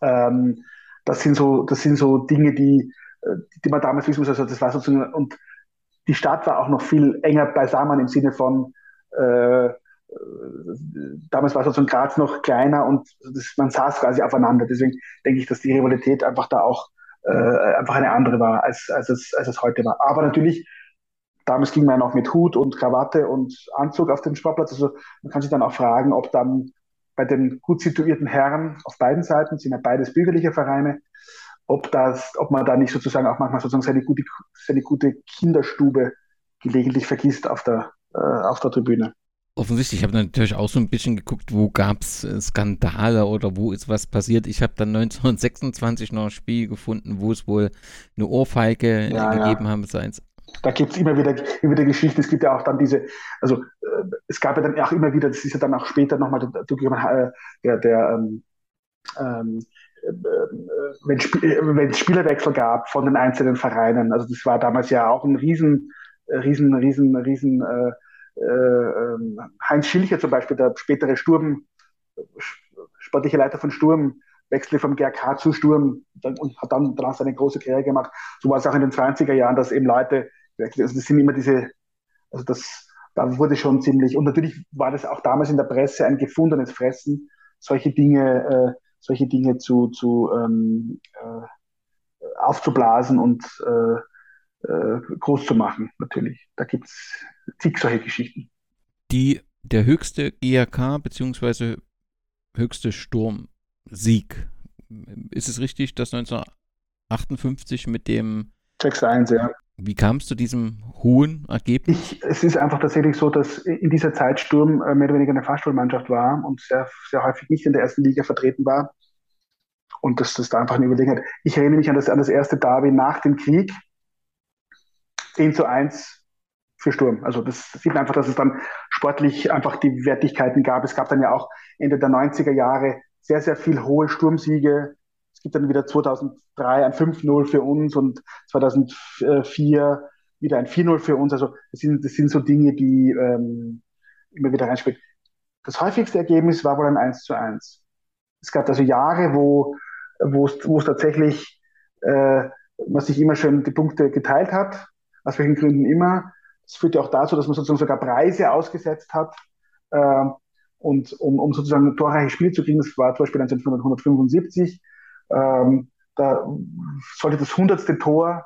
Ähm, das sind so, das sind so Dinge, die, äh, die man damals wissen muss. Also das war sozusagen, und die Stadt war auch noch viel enger beisammen im Sinne von, äh, damals war sozusagen Graz noch kleiner und das, man saß quasi aufeinander. Deswegen denke ich, dass die Rivalität einfach da auch äh, einfach eine andere war, als, als, es, als es heute war. Aber natürlich, damals ging man auch mit Hut und Krawatte und Anzug auf den Sportplatz. Also man kann sich dann auch fragen, ob dann bei den gut situierten Herren auf beiden Seiten, sind ja beides bürgerliche Vereine, ob das, ob man da nicht sozusagen auch manchmal sozusagen seine gute, seine gute Kinderstube gelegentlich vergisst auf der, äh, auf der Tribüne. Offensichtlich, ich habe natürlich auch so ein bisschen geguckt, wo gab es äh, Skandale oder wo ist was passiert. Ich habe dann 1926 noch ein Spiel gefunden, wo es wohl eine Ohrfeige ja, gegeben ja. haben seins. Da gibt es immer wieder, immer wieder Geschichten. Es gibt ja auch dann diese, also äh, es gab ja dann auch immer wieder, das ist ja dann auch später nochmal äh, der, der ähm, ähm, äh, wenn, Sp es Spielerwechsel gab von den einzelnen Vereinen. Also das war damals ja auch ein riesen, riesen, riesen, riesen äh, Heinz Schilcher zum Beispiel, der spätere Sturm, sportliche Leiter von Sturm, wechselte vom GRK zu Sturm und hat dann danach seine große Karriere gemacht. So war es auch in den 20er Jahren, dass eben Leute, also das sind immer diese, also das, da wurde schon ziemlich, und natürlich war das auch damals in der Presse ein gefundenes Fressen, solche Dinge, äh, solche Dinge zu, zu ähm, äh, aufzublasen und äh, äh, groß zu machen, natürlich. Da gibt es zig solche Geschichten. Die, der höchste GRK bzw. höchste Sturmsieg, ist es richtig, dass 1958 mit dem 6-1, ja. Wie kam es zu diesem hohen Ergebnis? Ich, es ist einfach tatsächlich so, dass in dieser Zeit Sturm äh, mehr oder weniger eine Fahrstuhlmannschaft war und sehr, sehr häufig nicht in der ersten Liga vertreten war. Und dass das da einfach eine Überlegenheit. Ich erinnere mich an das, an das erste Derby nach dem Krieg, 10 zu 1 für Sturm. Also das sieht man einfach, dass es dann sportlich einfach die Wertigkeiten gab. Es gab dann ja auch Ende der 90er Jahre sehr, sehr viel hohe Sturmsiege. Es gibt dann wieder 2003 ein 5-0 für uns und 2004 wieder ein 4-0 für uns. Also das sind, das sind so Dinge, die ähm, immer wieder reinspielen. Das häufigste Ergebnis war wohl ein 1 zu 1. Es gab also Jahre, wo, wo, es, tatsächlich äh, man sich immer schön die Punkte geteilt hat, aus welchen Gründen immer. Das führte auch dazu, dass man sozusagen sogar Preise ausgesetzt hat. Äh, und um, um sozusagen ein torreiches Spiel zu kriegen, das war zum Beispiel 1975, ähm, da sollte das hundertste Tor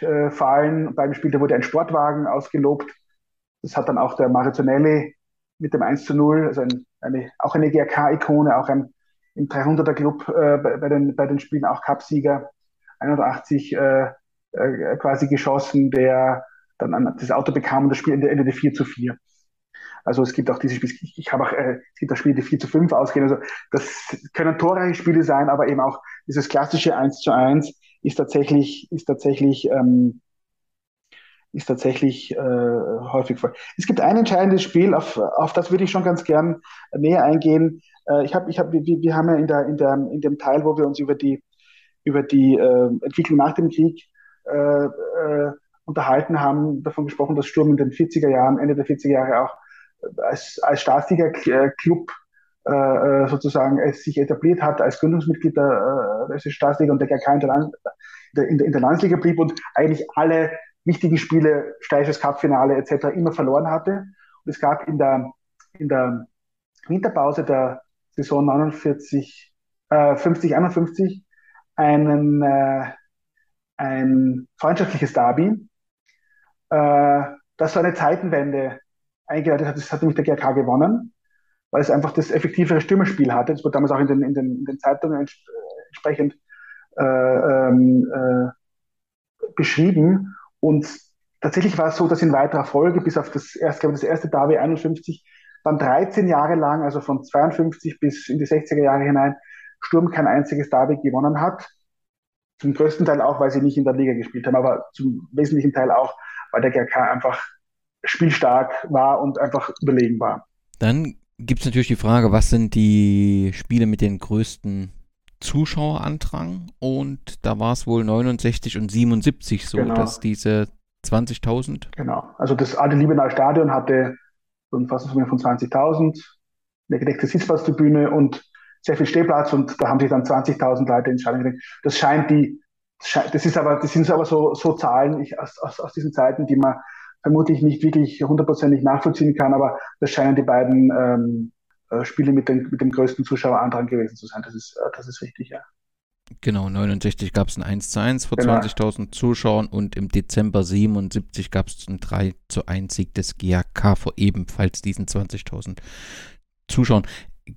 äh, fallen beim Spiel, da wurde ein Sportwagen ausgelobt. Das hat dann auch der Maritonelli mit dem 1 zu 0, also ein, eine, auch eine GRK-Ikone, auch ein im 300er Club äh, bei, bei, den, bei den Spielen auch Cupsieger, 81 äh, äh, quasi geschossen, der dann an das Auto bekam und das Spiel endete 4 zu 4. Also es gibt auch diese Spiele, ich, ich habe auch, äh, es gibt auch Spiele, die 4 zu 5 ausgehen. Also das können torreiche Spiele sein, aber eben auch dieses klassische 1 zu 1 ist tatsächlich, ist tatsächlich, ähm, ist tatsächlich äh, häufig vor. Es gibt ein entscheidendes Spiel, auf, auf das würde ich schon ganz gern näher eingehen. Äh, ich hab, ich hab, wir, wir haben ja in, der, in, der, in dem Teil, wo wir uns über die, über die äh, Entwicklung nach dem Krieg äh, äh, unterhalten haben, davon gesprochen, dass Sturm in den 40er Jahren, Ende der 40er Jahre auch als, als Staatsliga-Club äh, äh, sozusagen es sich etabliert hat als Gründungsmitglied der, äh, der Staatsliga und der GK in der, Land, in, der, in der Landesliga blieb und eigentlich alle wichtigen Spiele, Steirisches Cup-Finale etc. immer verloren hatte. Und es gab in der, in der Winterpause der Saison 49, äh, 50, 51 einen, äh, ein freundschaftliches Derby, äh, das so eine Zeitenwende eingeleitet hat. Das hat nämlich der GRK gewonnen, weil es einfach das effektivere Stürmerspiel hatte. Das wurde damals auch in den, in den, in den Zeitungen ents entsprechend äh, ähm, äh, beschrieben. Und tatsächlich war es so, dass in weiterer Folge, bis auf das erste, glaube ich, das erste Derby 51, dann 13 Jahre lang, also von 52 bis in die 60er Jahre hinein, Sturm kein einziges Derby gewonnen hat. Zum größten Teil auch, weil sie nicht in der Liga gespielt haben, aber zum wesentlichen Teil auch, weil der GRK einfach spielstark war und einfach überlegen war. Dann gibt es natürlich die Frage, was sind die Spiele mit den größten Zuschauerandrang? Und da war es wohl 69 und 77 so, genau. dass diese 20.000. Genau, also das alte Liebenauer Stadion hatte so ein Fassungsvermögen von 20.000, eine gedeckte Sitzplatztribüne und sehr viel Stehplatz und da haben sich dann 20.000 Leute Stadion gedeckt. Das scheint die, das ist aber, das sind aber so, so Zahlen ich, aus, aus, aus diesen Zeiten, die man vermutlich nicht wirklich hundertprozentig nachvollziehen kann, aber das scheinen die beiden ähm, äh, Spiele mit, den, mit dem größten Zuschauerandrang gewesen zu sein. Das ist, äh, das ist richtig, ja. Genau, 69 gab es ein 1 zu 1 vor genau. 20.000 Zuschauern und im Dezember 77 gab es einen 3 zu 1 Sieg des GAK vor ebenfalls diesen 20.000 Zuschauern.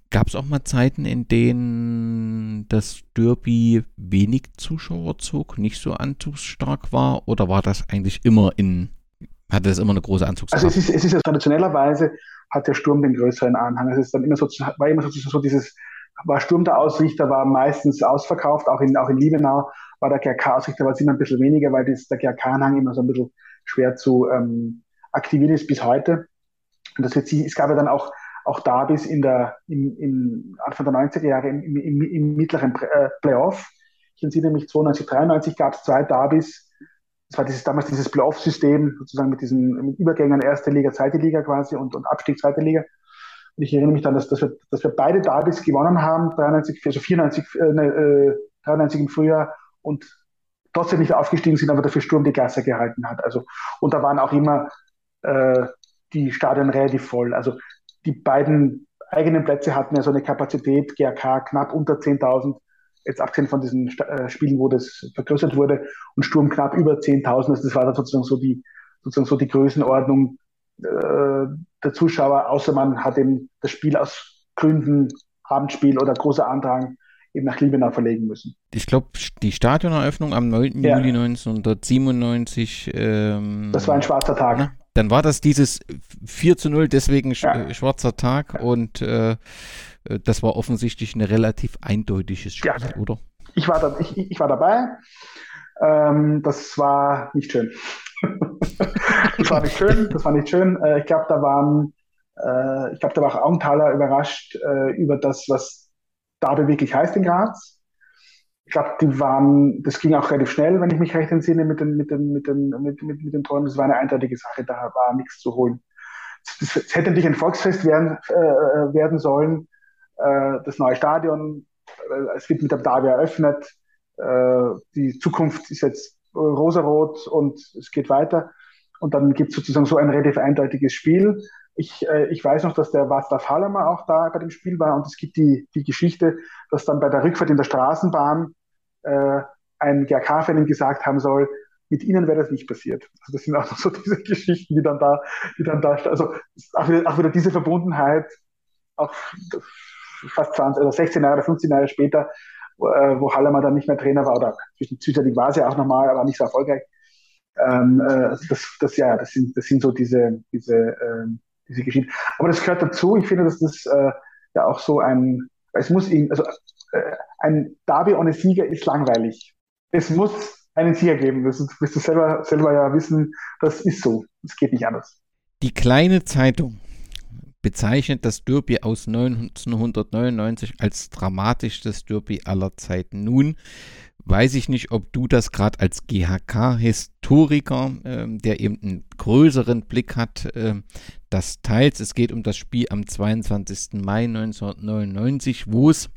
Gab es auch mal Zeiten, in denen das Derby wenig Zuschauer zog, nicht so anzugsstark war oder war das eigentlich immer in hatte das immer eine große Anzugskraft? Also es ist, es ist ja traditionellerweise hat der Sturm den größeren Anhang. Es ist dann immer so, war immer so, so dieses, war Sturm der Ausrichter, war meistens ausverkauft, auch in, auch in Liebenau war der GRK-Ausrichter, war es immer ein bisschen weniger, weil das, der GRK-Anhang immer so ein bisschen schwer zu ähm, aktivieren ist bis heute. Und das wird sich, es gab ja dann auch, auch Davis in der, im, im Anfang der 90er Jahre im, im, im mittleren äh, Playoff. Ich entziehe mich 92, 93 gab es zwei Davis, das war dieses, damals dieses Playoff-System, sozusagen mit diesen mit Übergängen erste Liga, zweite Liga quasi und, und Abstieg zweite Liga. Und ich erinnere mich dann, dass, dass, wir, dass wir beide Derbys gewonnen haben, 93, also 94, äh, ne, 93 im Frühjahr und trotzdem nicht aufgestiegen sind, aber dafür Sturm die Klasse gehalten hat. Also, und da waren auch immer äh, die Stadien relativ voll. Also die beiden eigenen Plätze hatten ja so eine Kapazität, GRK knapp unter 10.000 jetzt abgesehen von diesen äh, Spielen, wo das vergrößert wurde und Sturm knapp über 10.000, das war dann sozusagen so die, sozusagen so die Größenordnung äh, der Zuschauer, außer man hat eben das Spiel aus Gründen, Abendspiel oder großer Andrang eben nach Liebenau verlegen müssen. Ich glaube, die Stadioneröffnung am 9. Ja. Juli 1997. Ähm, das war ein schwarzer Tag. Na, dann war das dieses 4 zu 0, deswegen ja. schwarzer Tag und äh, äh, das war offensichtlich ein relativ eindeutiges Spiel, ja. oder? Ich war, da, ich, ich war dabei. Ähm, das war nicht schön. [LAUGHS] das war nicht schön, das war nicht schön. Äh, ich glaube, da waren, äh, ich glaube, da war auch Augenthaler überrascht äh, über das, was Derby wirklich heißt in Graz. Ich glaube, die waren, das ging auch relativ schnell, wenn ich mich recht entsinne, mit den, mit den, mit den, mit, mit, mit den Toren. Das war eine eindeutige Sache, da war nichts zu holen. Es hätte natürlich ein Volksfest werden, äh, werden sollen. Äh, das neue Stadion, äh, es wird mit dem Derby eröffnet. Äh, die Zukunft ist jetzt rosarot und es geht weiter. Und dann gibt es sozusagen so ein relativ eindeutiges Spiel. Ich, äh, ich weiß noch, dass der Václav Hallermer auch da bei dem Spiel war und es gibt die, die Geschichte, dass dann bei der Rückfahrt in der Straßenbahn äh, ein GRK-Fan gesagt haben soll, mit ihnen wäre das nicht passiert. Also das sind auch so [LAUGHS] diese Geschichten, die dann da, die dann da, also auch wieder, auch wieder diese Verbundenheit, auch fast 20, also 16 Jahre, 15 Jahre später, wo, äh, wo Hallermann dann nicht mehr Trainer war, oder zwischenzeitlich war sie auch nochmal, aber nicht so erfolgreich. Ähm, äh, das, das, ja, das sind, das sind so diese, diese, äh, diese Geschichten. Aber das gehört dazu. Ich finde, dass das äh, ja auch so ein, es muss ihn, also äh, ein Derby ohne Sieger ist langweilig. Es muss einen Sieger geben. Das wirst du selber, selber ja wissen, das ist so. Es geht nicht anders. Die kleine Zeitung bezeichnet das Derby aus 1999 als dramatischstes Derby aller Zeiten. Nun weiß ich nicht, ob du das gerade als GHK-Historiker, äh, der eben einen größeren Blick hat, äh, das teilst. Es geht um das Spiel am 22. Mai 1999, wo es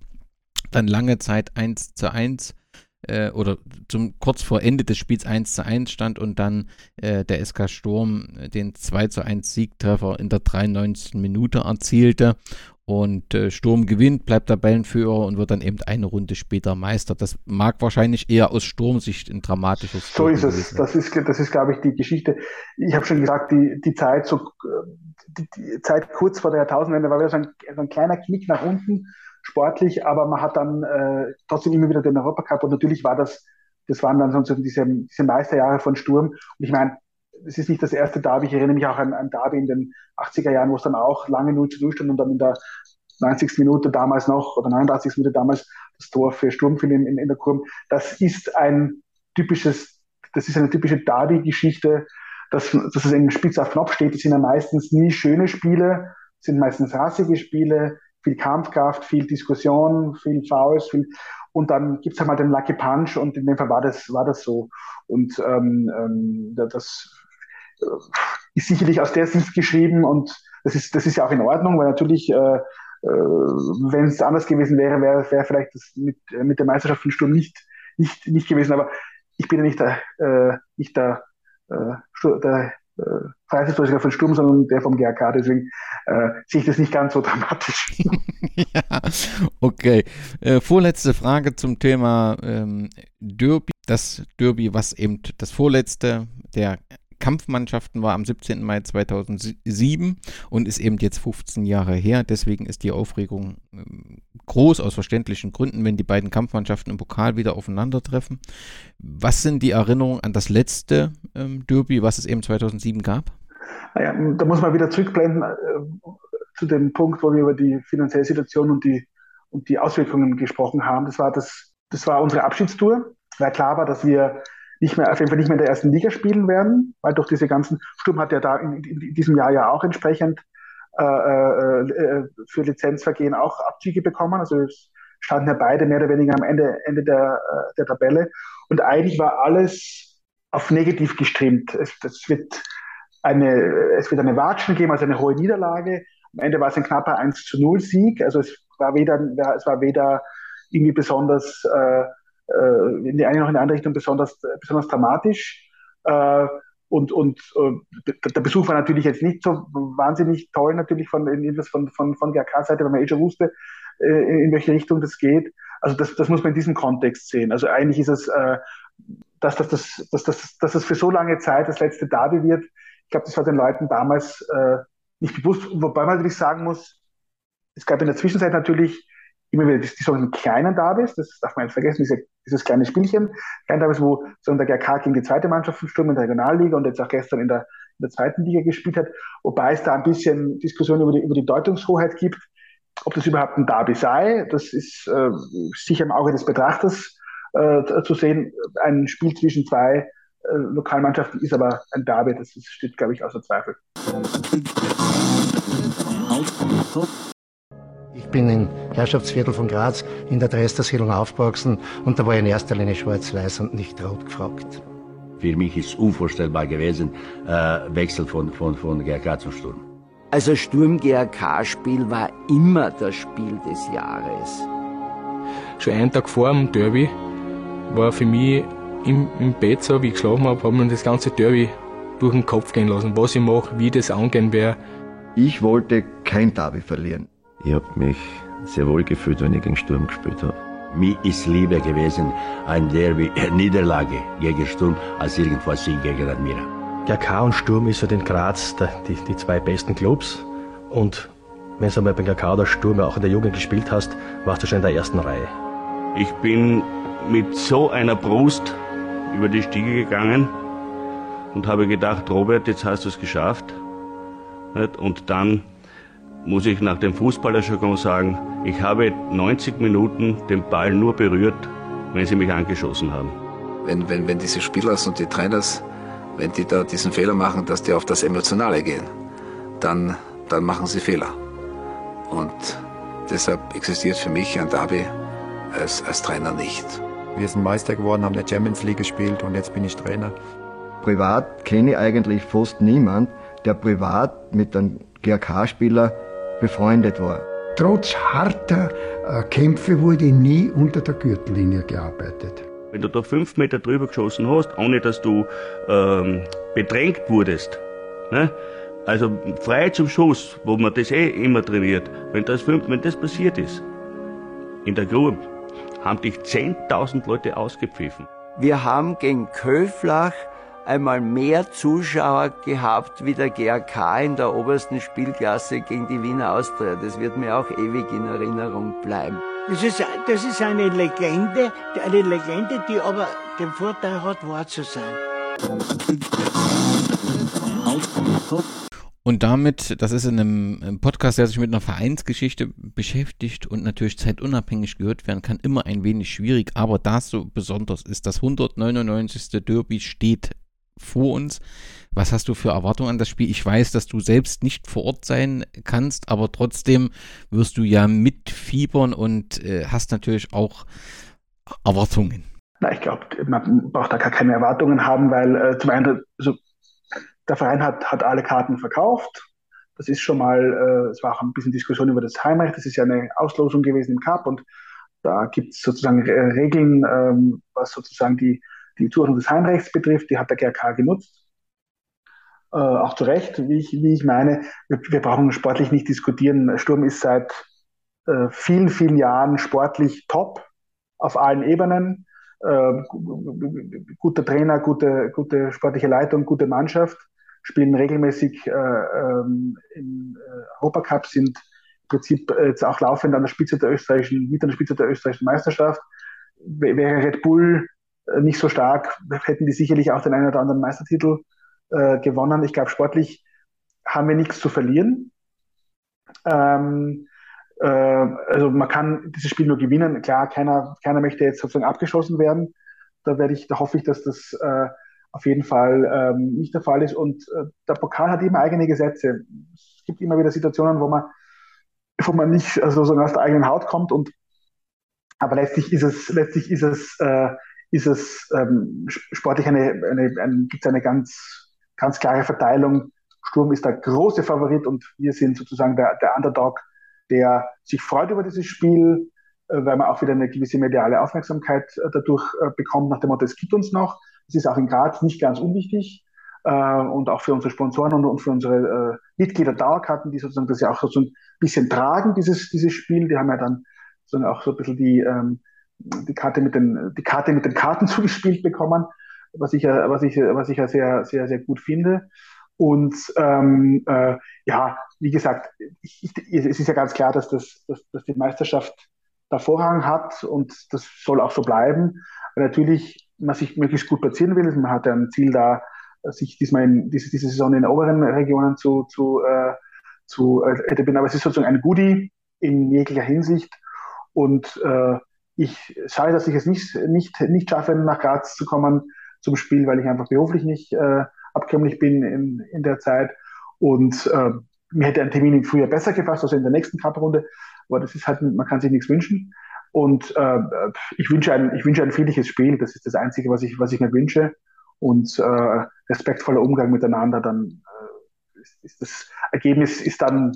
dann lange Zeit 1 zu 1 äh, oder zum kurz vor Ende des Spiels 1 zu 1 stand und dann äh, der SK Sturm den 2 zu 1 Siegtreffer in der 93. Minute erzielte und äh, Sturm gewinnt, bleibt Tabellenführer und wird dann eben eine Runde später Meister. Das mag wahrscheinlich eher aus Sturmsicht ein dramatisches So ist es. Das ist, das ist, glaube ich, die Geschichte. Ich habe schon gesagt, die, die Zeit so die, die Zeit kurz vor der Jahrtausendwende war wieder so ein, so ein kleiner Knick nach unten sportlich, aber man hat dann äh, trotzdem immer wieder den Europacup und natürlich war das, das waren dann sozusagen diese, diese Meisterjahre von Sturm. Und ich meine, es ist nicht das erste Derby, ich erinnere mich auch an, an Derby in den 80er Jahren, wo es dann auch lange 0 zu 0 stand und dann in der 90. Minute damals noch oder 89. Minute damals das Tor für Sturm in, in, in der Kurve. Das ist ein typisches, das ist eine typische Derby-Geschichte, dass, dass es in Spitz auf Knopf steht. Das sind ja meistens nie schöne Spiele, sind meistens rassige Spiele, viel Kampfkraft, viel Diskussion, viel Fouls, viel und dann gibt's halt mal den Lucky Punch und in dem Fall war das, war das so. Und ähm, ähm, das äh, ist sicherlich aus der Sicht geschrieben und das ist, das ist ja auch in Ordnung, weil natürlich, äh, wenn es anders gewesen wäre, wäre wär vielleicht das mit, mit der Meisterschaft von Sturm nicht, nicht, nicht gewesen. Aber ich bin ja nicht der, äh, nicht der, äh, der äh, Freiheitshistoriker von Sturm, sondern der vom GRK. Deswegen äh, sehe ich das nicht ganz so dramatisch. [LAUGHS] ja, okay. Äh, vorletzte Frage zum Thema ähm, Derby. Das Derby, was eben das vorletzte der Kampfmannschaften war am 17. Mai 2007 und ist eben jetzt 15 Jahre her. Deswegen ist die Aufregung ähm, groß aus verständlichen Gründen, wenn die beiden Kampfmannschaften im Pokal wieder aufeinandertreffen. Was sind die Erinnerungen an das letzte ähm, Derby, was es eben 2007 gab? Naja, da muss man wieder zurückblenden äh, zu dem Punkt, wo wir über die finanzielle Situation und die, und die Auswirkungen gesprochen haben. Das war, das, das war unsere Abschiedstour, weil klar war, dass wir nicht mehr, auf jeden Fall nicht mehr in der ersten Liga spielen werden, weil durch diese ganzen, Sturm hat ja da in, in diesem Jahr ja auch entsprechend äh, äh, äh, für Lizenzvergehen auch Abzüge bekommen. Also standen ja beide mehr oder weniger am Ende, Ende der, äh, der Tabelle. Und eigentlich war alles auf negativ gestreamt. Es, es, wird eine, es wird eine Watschen geben, also eine hohe Niederlage. Am Ende war es ein knapper 1 zu 0 Sieg. Also es war weder, es war weder irgendwie besonders äh, äh, in die eine noch in die andere Richtung besonders, besonders dramatisch. Äh, und, und äh, der Besuch war natürlich jetzt nicht so wahnsinnig toll, natürlich von, von, von, von GRK-Seite, weil man eh schon wusste, in welche Richtung das geht. Also das, das muss man in diesem Kontext sehen. Also eigentlich ist es, dass, dass, dass, dass, dass, dass es für so lange Zeit das letzte Derby wird. Ich glaube, das war den Leuten damals nicht bewusst, wobei man natürlich sagen muss, es gab in der Zwischenzeit natürlich immer wieder die, sogenannten kleinen Derbys, das darf man nicht vergessen, diese, dieses kleine Spielchen, kleine Derbys, wo so der GRK gegen die zweite Mannschaft von Sturm in der Regionalliga und jetzt auch gestern in der, in der zweiten Liga gespielt hat, wobei es da ein bisschen Diskussion über die, über die Deutungshoheit gibt, ob das überhaupt ein Derby sei, das ist äh, sicher im Auge des Betrachters äh, zu sehen, ein Spiel zwischen zwei äh, Lokalmannschaften ist aber ein Derby, das ist, steht, glaube ich, außer Zweifel. Ich bin im Herrschaftsviertel von Graz in der Dresdersiedlung aufgewachsen und da war ich in erster Linie schwarz-weiß und nicht rot gefragt. Für mich ist unvorstellbar gewesen, äh, Wechsel von, von, von GRK zum Sturm. Also Sturm-GRK-Spiel war immer das Spiel des Jahres. Schon einen Tag vor dem Derby war für mich im, im Bett so, wie ich geschlafen habe, habe mir das ganze Derby durch den Kopf gehen lassen, was ich mache, wie das angehen werde. Ich wollte kein Derby verlieren. Ich habe mich sehr wohl gefühlt, wenn ich gegen Sturm gespielt habe. Mir ist lieber gewesen ein Derby, eine Niederlage gegen Sturm, als irgendwo Sieg gegen Admira. GK und Sturm ist ja in Graz der, die, die zwei besten Clubs. Und wenn du einmal beim GK oder Sturm auch in der Jugend gespielt hast, warst du schon in der ersten Reihe. Ich bin mit so einer Brust über die Stiege gegangen und habe gedacht, Robert, jetzt hast du es geschafft. Und dann muss ich nach dem Fußballerjargon sagen, ich habe 90 Minuten den Ball nur berührt, wenn sie mich angeschossen haben. Wenn, wenn, wenn diese Spieler und die Trainers, wenn die da diesen Fehler machen, dass die auf das Emotionale gehen, dann, dann machen sie Fehler. Und deshalb existiert für mich ein Derby als, als Trainer nicht. Wir sind Meister geworden, haben der Champions League gespielt und jetzt bin ich Trainer. Privat kenne ich eigentlich fast niemand, der privat mit einem GRK-Spieler befreundet war. Trotz harter äh, Kämpfe wurde nie unter der Gürtellinie gearbeitet. Wenn du da fünf Meter drüber geschossen hast, ohne dass du ähm, bedrängt wurdest, ne? also frei zum Schuss, wo man das eh immer trainiert, wenn das, fünf, wenn das passiert ist, in der Grube, haben dich 10.000 Leute ausgepfiffen. Wir haben gegen Köflach einmal mehr Zuschauer gehabt wie der GAK in der obersten Spielklasse gegen die Wiener Austria. Das wird mir auch ewig in Erinnerung bleiben. Das ist, das ist eine Legende, eine Legende, die aber den Vorteil hat, wahr zu sein. Und damit, das ist in einem Podcast, der sich mit einer Vereinsgeschichte beschäftigt und natürlich zeitunabhängig gehört werden kann, immer ein wenig schwierig. Aber da so besonders ist, das 199. Derby steht vor uns. Was hast du für Erwartungen an das Spiel? Ich weiß, dass du selbst nicht vor Ort sein kannst, aber trotzdem wirst du ja mitfiebern und äh, hast natürlich auch Erwartungen. Na, ich glaube, man braucht da gar keine Erwartungen haben, weil äh, zum einen, also, der Verein hat, hat alle Karten verkauft. Das ist schon mal, äh, es war auch ein bisschen Diskussion über das Heimrecht. Das ist ja eine Auslosung gewesen im Cup und da gibt es sozusagen Regeln, ähm, was sozusagen die die Zuordnung des Heimrechts betrifft, die hat der GRK genutzt. Äh, auch zu Recht, wie ich, wie ich meine. Wir, wir brauchen sportlich nicht diskutieren. Sturm ist seit äh, vielen, vielen Jahren sportlich top auf allen Ebenen. Äh, guter Trainer, gute, gute sportliche Leitung, gute Mannschaft, spielen regelmäßig äh, ähm, im äh, Europacup, sind im Prinzip jetzt auch laufend an der Spitze der österreichischen, mit an der Spitze der österreichischen Meisterschaft. Wäre Red Bull äh, nicht so stark, hätten die sicherlich auch den einen oder anderen Meistertitel äh, gewonnen. Ich glaube, sportlich haben wir nichts zu verlieren. Ähm, äh, also man kann dieses Spiel nur gewinnen. Klar, keiner, keiner möchte jetzt sozusagen abgeschossen werden. Da werde ich, da hoffe ich, dass das äh, auf jeden Fall ähm, nicht der Fall ist. Und äh, der Pokal hat immer eigene Gesetze. Es gibt immer wieder Situationen, wo man, wo man nicht also sozusagen aus der eigenen Haut kommt und aber letztlich ist es, letztlich ist es äh, ist es ähm, sportlich eine, eine, eine gibt eine ganz, ganz klare Verteilung. Sturm ist der große Favorit und wir sind sozusagen der, der Underdog, der sich freut über dieses Spiel, äh, weil man auch wieder eine gewisse mediale Aufmerksamkeit äh, dadurch äh, bekommt, nach dem Motto, es gibt uns noch. Es ist auch in Graz nicht ganz unwichtig äh, und auch für unsere Sponsoren und, und für unsere äh, Mitglieder Dauerkarten, die sozusagen das ja auch so ein bisschen tragen, dieses, dieses Spiel. Die haben ja dann sozusagen auch so ein bisschen die, ähm, die Karte mit den, die Karte mit den Karten [LAUGHS] zugespielt bekommen, was ich ja, was ich, was ich ja sehr, sehr, sehr gut finde. Und ähm, äh, ja, wie gesagt, ich, ich, es ist ja ganz klar, dass, das, dass, dass die Meisterschaft da Vorrang hat und das soll auch so bleiben. Aber natürlich, man sich möglichst gut platzieren will, man hat ja ein Ziel da, sich diesmal in diese, diese Saison in den oberen Regionen zu, zu, äh, zu äh, etablieren. Aber es ist sozusagen ein Goodie in jeglicher Hinsicht. Und äh, ich schaue, dass ich es nicht, nicht, nicht schaffe, nach Graz zu kommen, zum Spiel, weil ich einfach beruflich nicht äh, abkömmlich bin in, in der Zeit. Und äh, mir hätte ein Termin im Frühjahr besser gefasst, also in der nächsten Cup-Runde. Aber das ist halt, man kann sich nichts wünschen. Und äh, ich wünsche ein, ich wünsche ein friedliches Spiel. Das ist das Einzige, was ich, was ich mir wünsche. Und äh, respektvoller Umgang miteinander, dann äh, ist, ist das Ergebnis ist dann,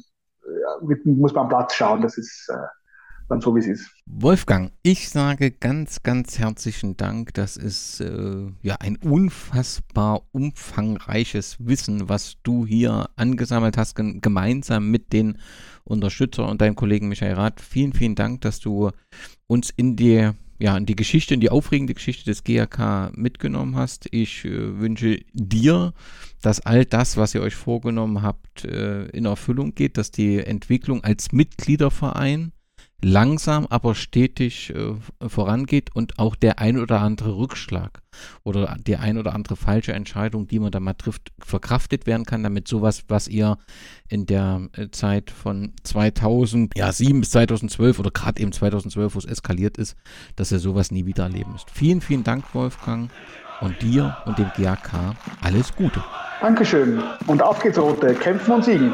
äh, muss man am Platz schauen. Das ist äh, dann so, wie es ist. Wolfgang, ich sage ganz, ganz herzlichen Dank. Das ist äh, ja ein unfassbar umfangreiches Wissen, was du hier angesammelt hast, gemeinsam mit den Unterstützer und deinem Kollegen Michael Rath. Vielen, vielen Dank, dass du uns in die ja, in die Geschichte, in die aufregende Geschichte des GAK mitgenommen hast. Ich äh, wünsche dir, dass all das, was ihr euch vorgenommen habt, äh, in Erfüllung geht, dass die Entwicklung als Mitgliederverein langsam, aber stetig äh, vorangeht und auch der ein oder andere Rückschlag oder die ein oder andere falsche Entscheidung, die man da mal trifft, verkraftet werden kann, damit sowas, was ihr in der äh, Zeit von 2007 bis 2012 oder gerade eben 2012, wo es eskaliert ist, dass ihr sowas nie wieder erleben müsst. Vielen, vielen Dank, Wolfgang. Und dir und dem GAK alles Gute. Dankeschön. Und auf geht's, Rote. Kämpfen und siegen.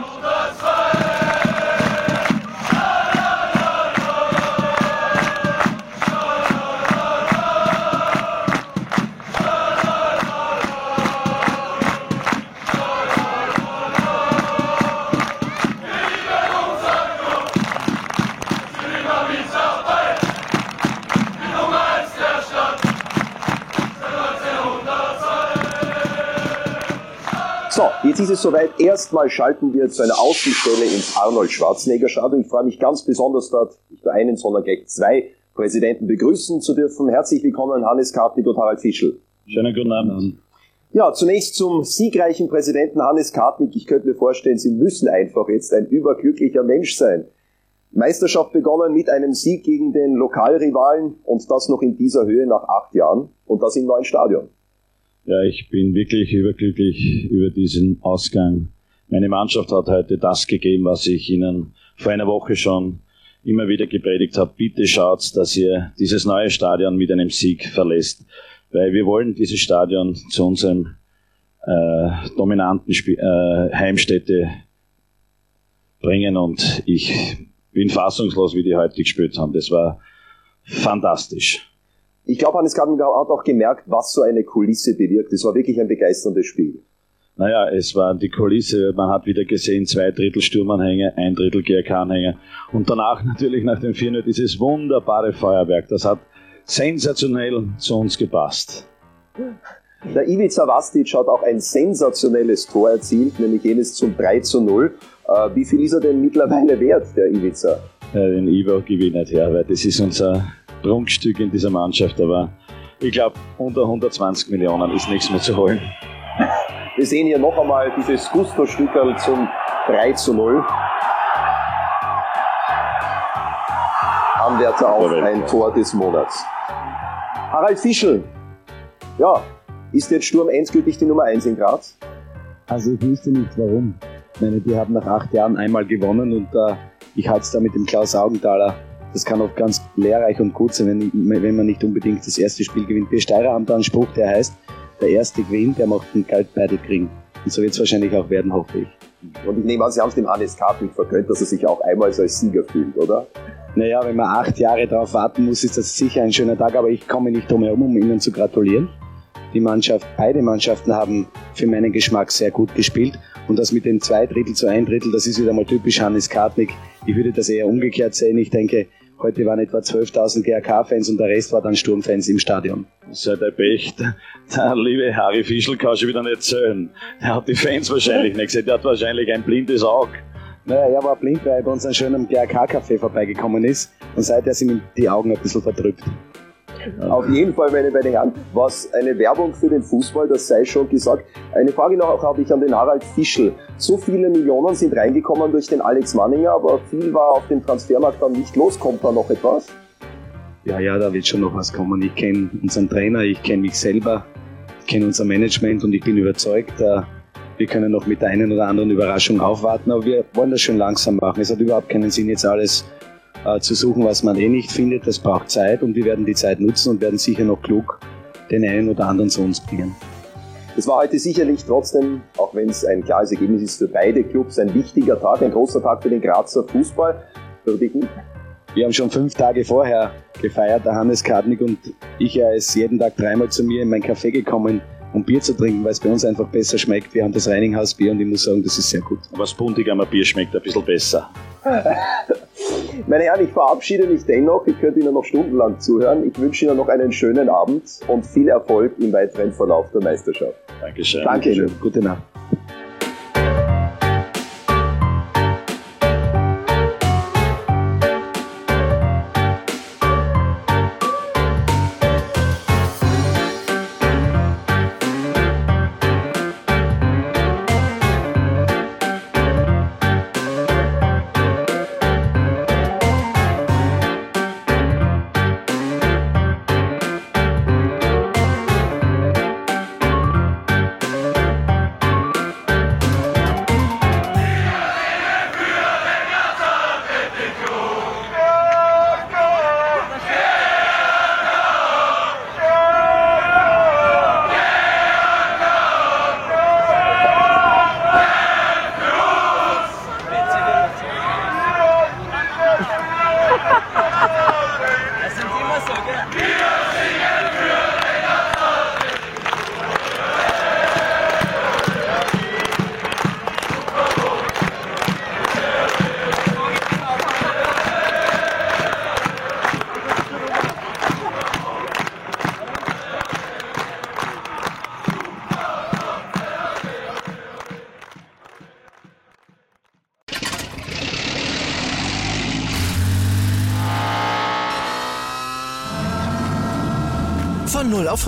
Ist es soweit. Erstmal schalten wir zu einer Außenstelle ins Arnold Schwarzenegger Stadion. Ich freue mich ganz besonders dort, nicht nur einen, sondern gleich zwei Präsidenten begrüßen zu dürfen. Herzlich willkommen Hannes Kartnick und Harald Fischl. Schönen guten Abend. Ja, zunächst zum siegreichen Präsidenten Hannes Kartnick. Ich könnte mir vorstellen, Sie müssen einfach jetzt ein überglücklicher Mensch sein. Meisterschaft begonnen mit einem Sieg gegen den Lokalrivalen und das noch in dieser Höhe nach acht Jahren und das im neuen Stadion. Ja, ich bin wirklich überglücklich über diesen Ausgang. Meine Mannschaft hat heute das gegeben, was ich Ihnen vor einer Woche schon immer wieder gepredigt habe. Bitte schaut, dass ihr dieses neue Stadion mit einem Sieg verlässt, weil wir wollen dieses Stadion zu unserem äh, dominanten Sp äh, Heimstätte bringen und ich bin fassungslos, wie die heute gespielt haben. Das war fantastisch. Ich glaube, Hannes Kartnick hat auch gemerkt, was so eine Kulisse bewirkt. Es war wirklich ein begeisterndes Spiel. Naja, es war die Kulisse. Man hat wieder gesehen, zwei Drittel Sturmanhänger, ein Drittel GRK-Anhänger. Und danach [LAUGHS] natürlich nach dem 4 dieses wunderbare Feuerwerk. Das hat sensationell zu uns gepasst. Der Ivica Vastic hat auch ein sensationelles Tor erzielt, nämlich jenes zum 3 zu 0. Äh, wie viel ist er denn mittlerweile wert, der Ivica? Ja, den Ivo nicht her, weil das ist unser Prunkstück in dieser Mannschaft, aber ich glaube, unter 120 Millionen ist nichts mehr zu holen. Wir sehen hier noch einmal dieses Gusto-Stückerl zum 3 zu 0. Anwärter auf ein Tor des Monats. Harald Fischl, ja, ist jetzt Sturm endgültig die Nummer 1 in Graz? Also ich wüsste nicht warum. Ich meine, die haben nach acht Jahren einmal gewonnen und äh, ich halte es da mit dem Klaus Augenthaler das kann auch ganz lehrreich und gut sein, wenn, wenn man nicht unbedingt das erste Spiel gewinnt. Wir Steirer haben da einen Spruch, der heißt, der erste gewinnt, der macht einen Kaltbeitel kriegen. Und so wird es wahrscheinlich auch werden, hoffe ich. Und ich nehme an, Sie haben es dem Hannes Karpik verkönnt, dass er sich auch einmal als Sieger fühlt, oder? Naja, wenn man acht Jahre darauf warten muss, ist das sicher ein schöner Tag, aber ich komme nicht drum herum, um Ihnen zu gratulieren. Die Mannschaft, beide Mannschaften haben für meinen Geschmack sehr gut gespielt. Und das mit den zwei Drittel zu ein Drittel, das ist wieder mal typisch Hannes Kartnick. Ich würde das eher umgekehrt sehen. Ich denke, Heute waren etwa 12.000 GRK-Fans und der Rest war dann Sturmfans im Stadion. Sei der Pech, der liebe Harry Fischl kann schon wieder nicht zählen. Der hat die Fans wahrscheinlich nicht gesehen, der hat wahrscheinlich ein blindes Auge. Naja, er war blind, weil er bei uns an schönem GRK-Café vorbeigekommen ist und seither sind ihm die Augen ein bisschen verdrückt. Auf jeden Fall, meine beiden Herren, was eine Werbung für den Fußball, das sei schon gesagt. Eine Frage noch habe ich an den Harald Fischl. So viele Millionen sind reingekommen durch den Alex Manninger, aber viel war auf dem Transfermarkt dann nicht los. Kommt da noch etwas? Ja, ja, da wird schon noch was kommen. Ich kenne unseren Trainer, ich kenne mich selber, ich kenne unser Management und ich bin überzeugt, äh, wir können noch mit der einen oder anderen Überraschung aufwarten, aber wir wollen das schon langsam machen. Es hat überhaupt keinen Sinn, jetzt alles äh, zu suchen, was man eh nicht findet. Das braucht Zeit und wir werden die Zeit nutzen und werden sicher noch klug den einen oder anderen zu uns bringen. Es war heute sicherlich trotzdem, auch wenn es ein klares Ergebnis ist für beide Clubs, ein wichtiger Tag, ein großer Tag für den Grazer Fußball. Wir haben schon fünf Tage vorher gefeiert. Der Hannes Kartnick und ich, er ist jeden Tag dreimal zu mir in mein Café gekommen, um Bier zu trinken, weil es bei uns einfach besser schmeckt. Wir haben das Reininghausbier und ich muss sagen, das ist sehr gut. Aber das Bundigamer Bier schmeckt ein bisschen besser. [LAUGHS] Meine Herren, ich verabschiede mich dennoch. Ich könnte Ihnen noch stundenlang zuhören. Ich wünsche Ihnen noch einen schönen Abend und viel Erfolg im weiteren Verlauf der Meisterschaft. Dankeschön. Danke Ihnen. Gute Nacht.